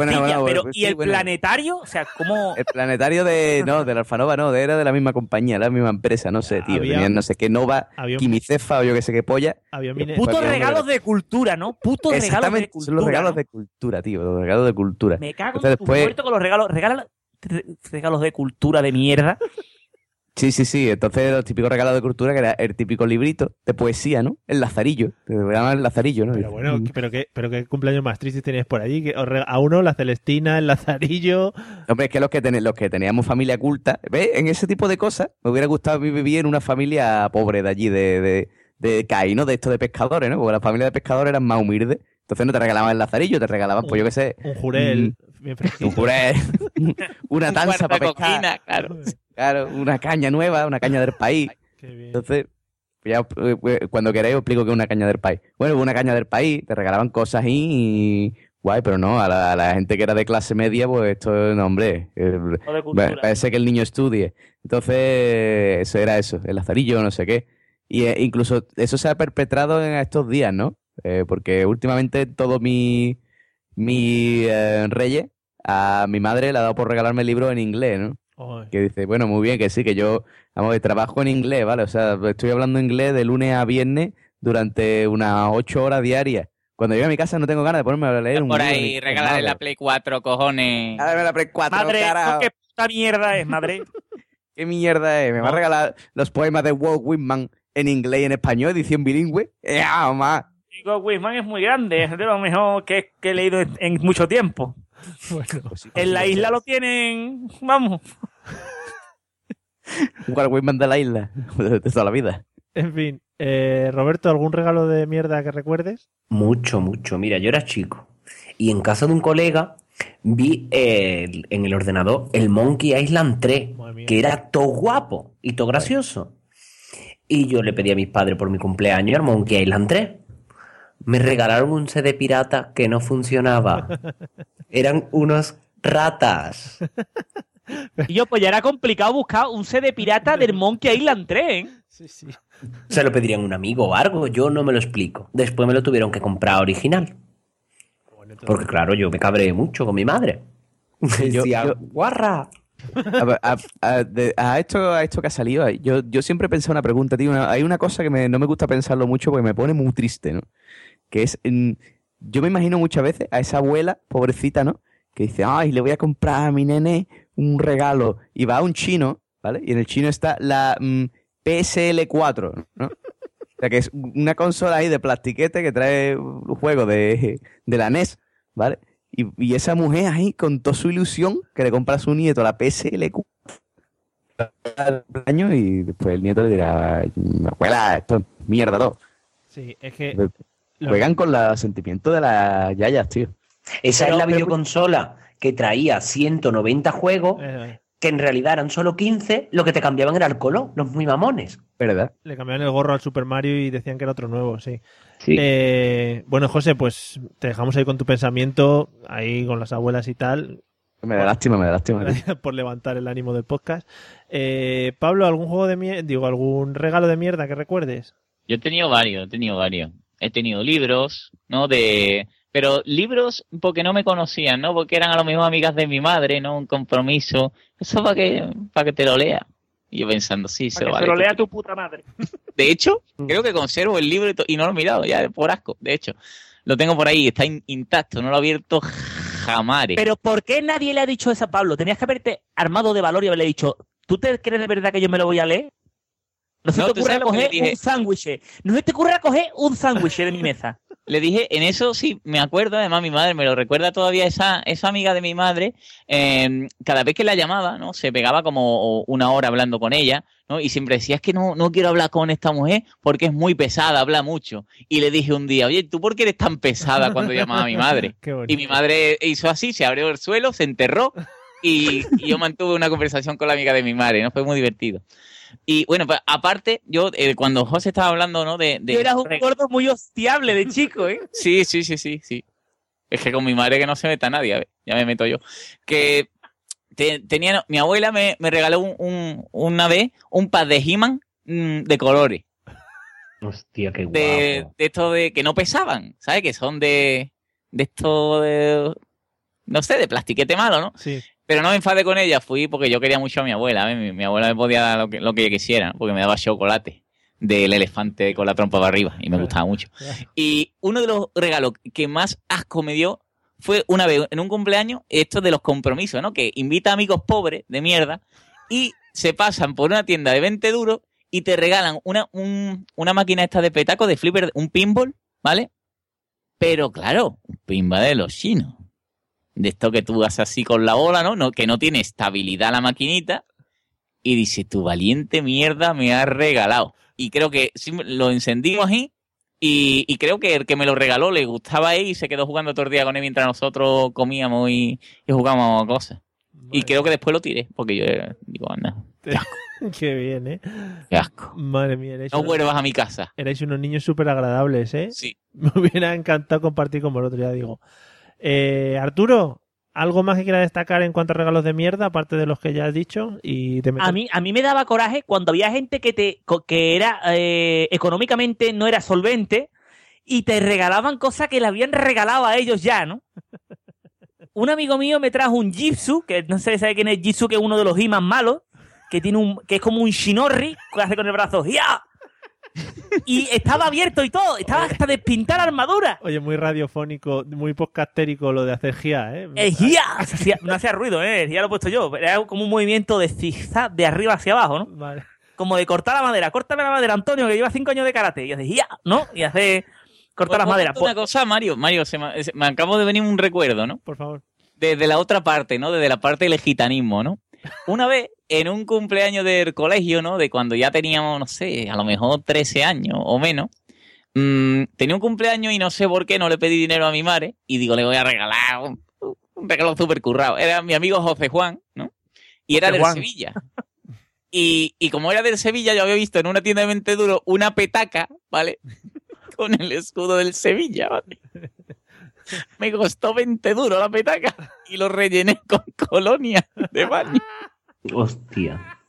pero pues ¿y sí, el planetario? O sea, ¿cómo...? El planetario de. No, de la Alfanova no, era de la misma compañía, la misma empresa, no sé, tío. Había- Tenían no sé qué Nova, había Quimicefa o yo qué sé qué polla. Había Putos regalos de cultura, ¿no? Putos regalos de Exactamente, cultura. son los regalos ¿no? de cultura, tío, los regalos de cultura. Me cago Entonces en tu después- con los regalos. Regala re- regalos de cultura de mierda. Sí, sí, sí. Entonces, los típicos regalos de cultura, que era el típico librito de poesía, ¿no? El lazarillo. Te regalaban el lazarillo, ¿no? Pero bueno, pero qué, pero qué cumpleaños más tristes tenías por allí. A uno la Celestina, el Lazarillo. Hombre, es que los que, ten- los que teníamos familia culta, ¿ves? En ese tipo de cosas, me hubiera gustado a mí vivir en una familia pobre de allí, de, de, de CAI, ¿no? De esto de pescadores, ¿no? Porque las familias de pescadores eran más humildes. Entonces no te regalaban el lazarillo, te regalaban, pues yo qué sé. Un jurel. bien Un jurel. una Un tanza cuarto para pescar. coquina, claro. Claro, una caña nueva, una caña del país. Qué bien. Entonces, ya, eh, eh, cuando queráis os explico que es una caña del país. Bueno, una caña del país, te regalaban cosas ahí y guay, pero no, a la, a la gente que era de clase media, pues esto, no, hombre, eh, parece que el niño estudie. Entonces, eso era eso, el lazarillo, no sé qué. Y eh, incluso eso se ha perpetrado en estos días, ¿no? Eh, porque últimamente todos mis mi, eh, reyes, a mi madre le ha dado por regalarme libros en inglés, ¿no? Que dice, bueno, muy bien, que sí, que yo, vamos, que trabajo en inglés, ¿vale? O sea, estoy hablando inglés de lunes a viernes durante unas ocho horas diarias. Cuando llego a mi casa no tengo ganas de ponerme a leer un Por ahí, regalarle la Play 4, cojones. Dame la Play 4, Madre, carajo. ¿qué puta mierda es, madre? ¿Qué mierda es? ¿Me va a regalar los poemas de Walt Whitman en inglés y en español, edición bilingüe? ¡Eh, mamá! Digo, Wisman es muy grande, es de lo mejor que, que he leído en, en mucho tiempo. en la isla lo tienen, vamos. Walt Whitman de la isla, de toda la vida. En fin, eh, Roberto, ¿algún regalo de mierda que recuerdes? Mucho, mucho. Mira, yo era chico y en casa de un colega vi eh, en el ordenador el Monkey Island 3, que era todo guapo y todo gracioso. Y yo le pedí a mis padres por mi cumpleaños el Monkey Island 3. Me regalaron un CD pirata que no funcionaba. Eran unos ratas. Y yo, pues ya era complicado buscar un CD pirata del Monkey Island 3, ¿eh? Sí, sí. Se lo pedirían a un amigo o algo, yo no me lo explico. Después me lo tuvieron que comprar original. Porque claro, yo me cabré mucho con mi madre. Yo- Decía, yo- guarra. A, ver, a- a- de- a esto, a esto que ha salido, yo, yo siempre he pensado una pregunta, tío. una- hay una cosa que me- no me gusta pensarlo mucho porque me pone muy triste, ¿no? Que es, yo me imagino muchas veces a esa abuela, pobrecita, ¿no? Que dice, ay, le voy a comprar a mi nene un regalo. Y va a un chino, ¿vale? Y en el chino está la mm, PSL4, ¿no? O sea, que es una consola ahí de plastiquete que trae un juego de, de la NES, ¿vale? Y, y esa mujer ahí, con toda su ilusión, que le compra a su nieto la PSLQ año y después el nieto le dirá, abuela, esto es mierda todo. Sí, es que... Juegan con los sentimientos de las yayas, tío. Esa Pero- es la pero- videoconsola que traía 190 juegos, Eh, que en realidad eran solo 15, lo que te cambiaban era el color, los muy mamones. ¿Verdad? Le cambiaron el gorro al Super Mario y decían que era otro nuevo, sí. Sí. Eh, bueno, José, pues te dejamos ahí con tu pensamiento, ahí con las abuelas y tal, Me da lástima, me da lástima. por levantar el ánimo del podcast. Eh, Pablo, ¿algún juego de mierda, digo, algún regalo de mierda que recuerdes? Yo he tenido varios, he tenido varios. He tenido libros, ¿no? De... Pero libros porque no me conocían, ¿no? Porque eran a lo mejor amigas de mi madre, ¿no? Un compromiso. Eso para que, para que te lo lea. Y yo pensando, sí, se lo que vale. se lo lea tu puta madre. De hecho, creo que conservo el libro y, no lo he mirado ya por asco. De hecho, lo tengo por ahí, está in- intacto, no lo he abierto jamás. Pero ¿por qué nadie le ha dicho eso a Pablo? Tenías que haberte armado de valor y haberle dicho, ¿tú te crees de verdad que yo me lo voy a leer? No se No, te ¿tú ocurre sabes lo que le coger dije? un sándwich. No se te ocurre coger un sándwich de mi mesa. Le dije, en eso sí, me acuerdo, además mi madre me lo recuerda todavía, esa, esa amiga de mi madre, eh, cada vez que la llamaba, ¿no? Se pegaba como una hora hablando con ella, ¿no? Y siempre decía, es que no, no quiero hablar con esta mujer porque es muy pesada, habla mucho. Y le dije un día, oye, ¿tú por qué eres tan pesada cuando llamaba a mi madre? Y mi madre hizo así, se abrió el suelo, se enterró y, y yo mantuve una conversación con la amiga de mi madre, ¿no? Fue muy divertido. Y bueno, pues aparte, yo eh, cuando José estaba hablando, ¿no? De, de Tú eras un gordo muy hostiable de chico, ¿eh? Sí, sí, sí, sí, sí. Es que con mi madre que no se meta nadie, a ver, ya me meto yo. Que te- tenía, mi abuela me, me regaló un, un- una vez un pad de He-Man mm, de colores. Hostia, qué guapo. De, de esto de que no pesaban, ¿sabes? Que son de, de esto de, no sé, de plastiquete malo, ¿no? Sí. Pero no me enfadé con ella, fui porque yo quería mucho a mi abuela. ¿eh? Mi, mi abuela me podía dar lo que, lo que ella quisiera, porque me daba chocolate del elefante con la trompa para arriba y me gustaba mucho. Y uno de los regalos que más asco me dio fue una vez en un cumpleaños, esto de los compromisos, ¿no? Que invita a amigos pobres de mierda y se pasan por una tienda de 20 duros y te regalan una, un- una máquina esta de petaco, de flipper, un pinball, ¿vale? Pero claro, un pinball de los chinos. De esto que tú haces así con la bola, ¿no? no que no tiene estabilidad la maquinita. Y dice, tu valiente mierda me has regalado. Y creo que lo encendimos ahí. Y, y creo que el que me lo regaló le gustaba ahí y se quedó jugando todo el día con él mientras nosotros comíamos y, y jugábamos a cosas. Y creo que después lo tiré, porque yo eh, digo, anda, Qué bien, ¿eh? qué asco. Madre mía, No unos- vuelvas a mi casa. erais unos niños súper agradables, ¿eh? Sí. Me hubiera encantado compartir con vosotros, ya digo. Eh, Arturo, ¿algo más que quiera destacar en cuanto a regalos de mierda, aparte de los que ya has dicho? Y te A mí, a mí me daba coraje cuando había gente que te que era eh, económicamente no era solvente y te regalaban cosas que le habían regalado a ellos ya, ¿no? Un amigo mío me trajo un Jitsu, que no sé si sabe quién es Jitsu, que es uno de los He-Man malos, que tiene un, que es como un Shinorri, que hace con el brazo, ¡ya! Y estaba abierto y todo, estaba hasta despintar armadura. Oye, muy radiofónico, muy podcastérico lo de hacer GIA, ¿eh? El GIA hacía- no hacía ruido, ¿eh? El GIA lo he puesto yo. Era como un movimiento de zigzag de arriba hacia abajo, ¿no? Vale. Como de cortar la madera. Córtame la madera, Antonio, que lleva cinco años de karate. Y hace GIA, ¿no? Y hace cortar las Pues, maderas. Una cosa, Mario, Mario, se me, se- me acabo de venir un recuerdo, ¿no? Por favor. Desde la otra parte, ¿no? Desde la parte del gitanismo, ¿no? Una vez, en un cumpleaños del colegio, ¿no? De cuando ya teníamos, no sé, a lo mejor 13 años o menos, mm, tenía un cumpleaños y no sé por qué no le pedí dinero a mi madre y digo, le voy a regalar un, un regalo súper currado. Era mi amigo José Juan, ¿no? Y era Juan. Sevilla. Y, y como era del Sevilla, yo había visto en una tienda de mente duro una petaca, ¿vale? Con el escudo del Sevilla, ¿vale? Me costó 20 duro la petaca y lo rellené con colonia de baño. Hostia.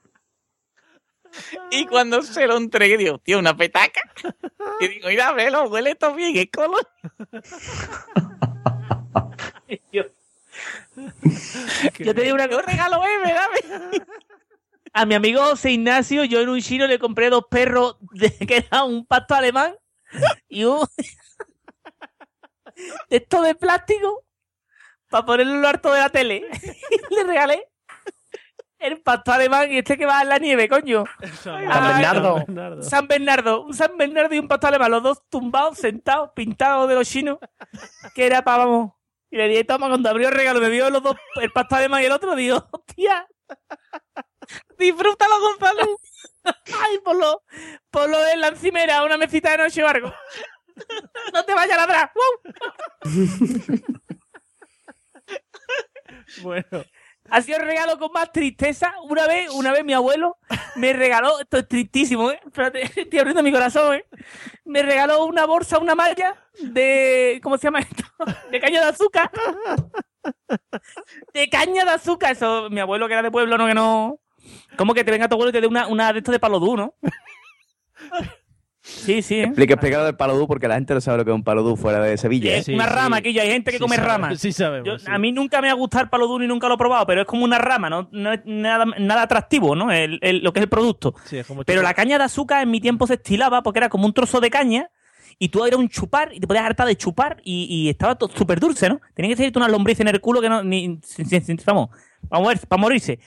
Y cuando se lo entregué, digo, tío, una petaca. Y digo, mira, velo, huele todo bien, es colonia. Yo, yo tenía una Yo regalo M, dame. A mi amigo José Ignacio, yo en un chino le compré dos perros de, que era un pasto alemán y un de esto de plástico para ponerlo en lo harto de la tele. Y le regalé el pasto alemán y este que va en la nieve, coño. San Bernardo. San Bernardo, un San Bernardo y un pasto alemán, los dos tumbados, sentados, pintados de los chinos, que era para, vamos. Y le dije, toma, cuando abrió el regalo, me vio los dos, el pasto alemán y el otro, digo, hostia, disfrútalo, Gonzalo. Ay, por lo, por lo de la encimera, una mesita de noche o algo. No te vayas a ladrar. ¡Wow! Bueno. Ha sido el regalo con más tristeza. Una vez, una vez mi abuelo me regaló, esto es tristísimo, ¿eh? Espérate, estoy abriendo mi corazón, ¿eh? Me regaló una bolsa, una malla de, ¿cómo se llama esto? De caña de azúcar. De caña de azúcar. Eso, mi abuelo que era de pueblo, no, que no. ¿Cómo que te venga tu abuelo y te dé una, una de estos de palo duro, ¿no? Sí, sí. ¿eh? Explica, explica lo del palodú porque la gente no sabe lo que es un palodú fuera de Sevilla. ¿eh? Es una rama, que yo hay gente que Sí come sabe- ramas. sí sabemos, Yo- sí. A mí nunca me ha gustado el palo duro y nunca lo he probado, pero es como una rama, no, no es nada, nada atractivo, ¿no? El- el- lo que es el producto. Sí, es como Pero la caña de azúcar en mi tiempo se estilaba porque era como un trozo de caña y tú era un chupar y te podías hartar de chupar y, y estaba todo súper dulce, ¿no? Tenía que ser una lombriz en el culo que no. Ni, si- si- si- vamos, para, mover- para morirse.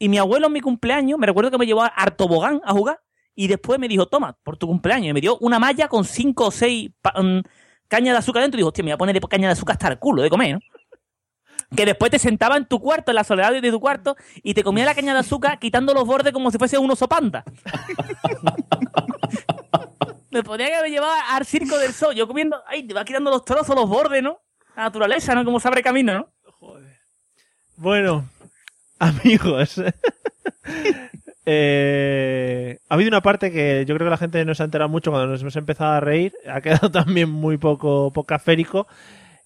Y mi abuelo en mi cumpleaños, me recuerdo que me llevó a Artobogán a jugar y después me dijo, toma, por tu cumpleaños. Y me dio una malla con cinco o seis mm, cañas de azúcar dentro y dijo, hostia, me voy a poner caña de azúcar hasta el culo de comer, ¿no? Que después te sentaba en tu cuarto, en la soledad de tu cuarto, y te comía la caña de azúcar quitando los bordes como si fuese un oso panda. Me ponía que me llevaba al circo del sol, yo comiendo, ay, te va quitando los trozos, los bordes, ¿no? La naturaleza, ¿no? Como se abre camino, ¿no? Bueno, amigos. eh, ha habido una parte que yo creo que la gente no se ha enterado mucho cuando nos hemos empezado a reír. Ha quedado también muy poco, poco aférico.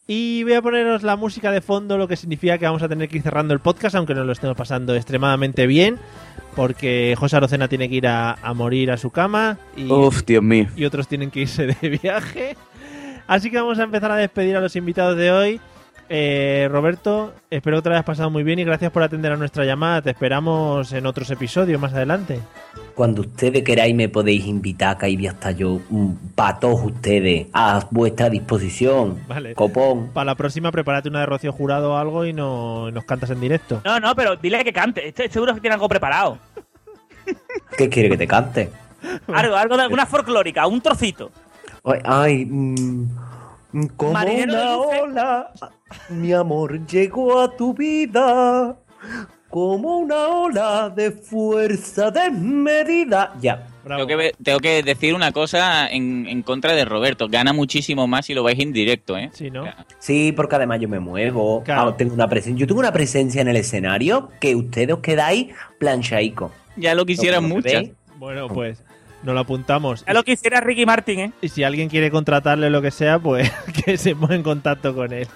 Y voy a poneros la música de fondo, lo que significa que vamos a tener que ir cerrando el podcast, aunque nos lo estemos pasando extremadamente bien, porque José Arocena tiene que ir a, a morir a su cama y, Uf, Dios mío. y otros tienen que irse de viaje. Así que vamos a empezar a despedir a los invitados de hoy. Eh, Roberto, espero que te lo hayas pasado muy bien y gracias por atender a nuestra llamada. Te esperamos en otros episodios más adelante. Cuando ustedes queráis me podéis invitar, que ahí voy a estar yo, para todos ustedes, a vuestra disposición. Vale. Copón. Para la próxima, prepárate una de Rocío Jurado o algo y no, nos cantas en directo. No, no, pero dile que cante. Este seguro que tiene algo preparado. ¿Qué quiere que te cante? Algo, algo de alguna folclórica, un trocito. Ay, ay, mm, mm, como Marinero una ola, mi amor llegó a tu vida, como una ola de fuerza desmedida. Ya. Tengo que, tengo que decir una cosa en, en contra de Roberto. Gana muchísimo más si lo vais en directo, ¿eh? Sí, ¿no? Sí, porque además yo me muevo. Claro. Ah, tengo una presen- yo tengo una presencia en el escenario que ustedes os quedáis planchaico. Ya lo quisieran ¿No me muchas. veis? Bueno, pues nos lo apuntamos. Es lo que hiciera Ricky Martin, ¿eh? Y si alguien quiere contratarle lo que sea, pues que se ponga en contacto con él.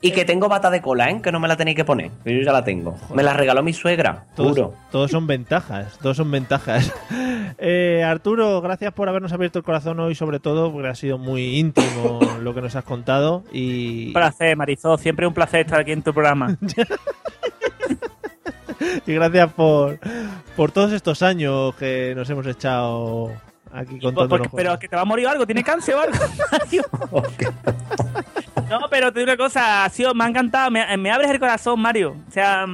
Y que tengo bata de cola, ¿eh? Que no me la tenéis que poner. Yo ya la tengo. Me la regaló mi suegra, Todos, juro. todos son ventajas, todos son ventajas. Eh, Arturo, gracias por habernos abierto el corazón hoy, sobre todo, porque ha sido muy íntimo lo que nos has contado. Y, Un placer, Marizó. Siempre un placer estar aquí en tu programa. y gracias por, por todos estos años que nos hemos echado aquí contándonos Porque- pero que te va a morir algo, tiene cáncer o algo. Mario. no, pero te digo una cosa, ha sido, me ha encantado, me, me abres el corazón, Mario. O sea,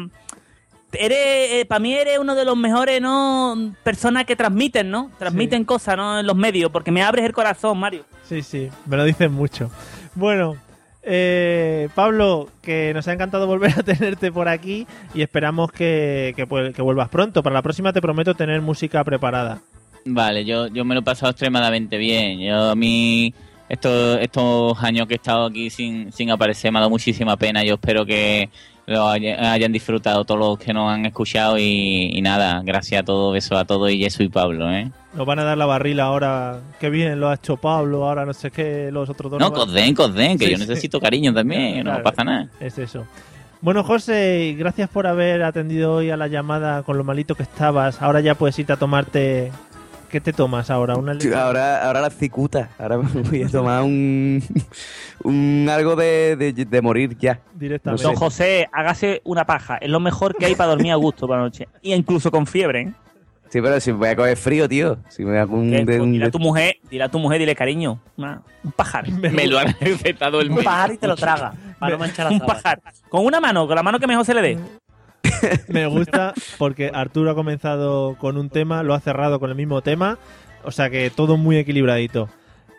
eres, para mí eres uno de los mejores, ¿no? Personas que transmiten, ¿no? Transmiten cosas, ¿no? En los medios, porque me abres el corazón, Mario. Sí, sí, me lo dicen mucho. Bueno, eh, Pablo, que nos ha encantado volver a tenerte por aquí y esperamos que, que, vuelvas pronto. Para la próxima te prometo tener música preparada. Vale, yo, yo me lo he pasado extremadamente bien. Yo a mí estos, estos años que he estado aquí sin, sin aparecer me ha dado muchísima pena. Yo espero que lo haya- hayan disfrutado todos los que nos han escuchado y, y nada, gracias a todos, besos a todos y Jesús y Pablo, ¿eh? Nos van a dar la barrila ahora. Que bien lo ha hecho Pablo, ahora no sé qué, los otros dos. No, cosden, cosden, que Sí, yo sí. necesito cariño también, no Claro, pasa nada. Es eso. Bueno, José, gracias por haber atendido hoy a la llamada con lo malito que estabas. Ahora ya puedes irte a tomarte. ¿Qué te tomas ahora? ¿Una Sí, Ahora, ahora la cicuta. Ahora me voy a tomar un, un algo de, de, de morir ya. Directamente. Don José, hágase una paja. Es lo mejor que hay para dormir a gusto por la noche. Y incluso con fiebre, ¿eh? Sí, pero si me voy a coger frío, tío. Si me Que- de- un- dile a tu mujer, dile a tu mujer, dile cariño. una- un pajar. Me lo han recetado el Un pajar y te lo traga. Para no manchar la Un pajar. Con una mano, con la mano que mejor se le dé. Me gusta porque Arturo ha comenzado con un tema, lo ha cerrado con el mismo tema. O sea que todo muy equilibradito.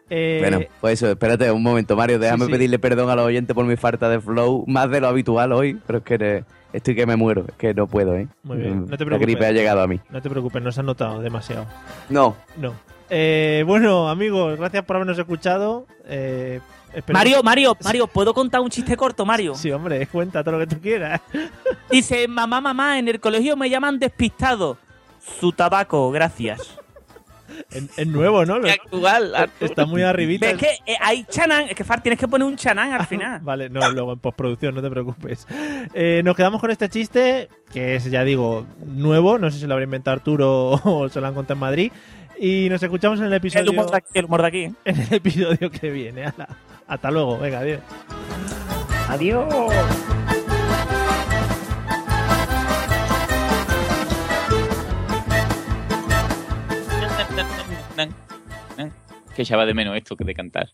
Eh, Bueno, pues eso, espérate un momento, Mario. Déjame sí. pedirle perdón a los oyentes por mi falta de flow, más de lo habitual hoy, pero es que estoy que me muero, es que no puedo, ¿eh? Muy bien, no te La preocupes. gripe ha llegado a mí. No te preocupes, no se ha notado demasiado. No. No. Eh, bueno, amigos, gracias por habernos escuchado. Eh, Mario, Mario, Mario, ¿puedo contar un chiste corto, Mario? Sí, hombre, cuenta todo lo que tú quieras. Dice, mamá, mamá, en el colegio me llaman despistado. Su tabaco, gracias. Es, es nuevo, ¿no? Actual, Está muy arribita. ¿Ves que eh, hay chanán? Es que Far, tienes que poner un chanán al final. Vale, no, luego en postproducción, no te preocupes. Eh, nos quedamos con este chiste, que es, ya digo, nuevo. No sé si lo habrá inventado Arturo o se lo han contado en Madrid. Y nos escuchamos en el episodio, El humor de aquí, el humor de aquí. ¿eh? en el episodio que viene. Hasta luego, venga, adiós. Adiós. Que echaba de menos esto que de cantar.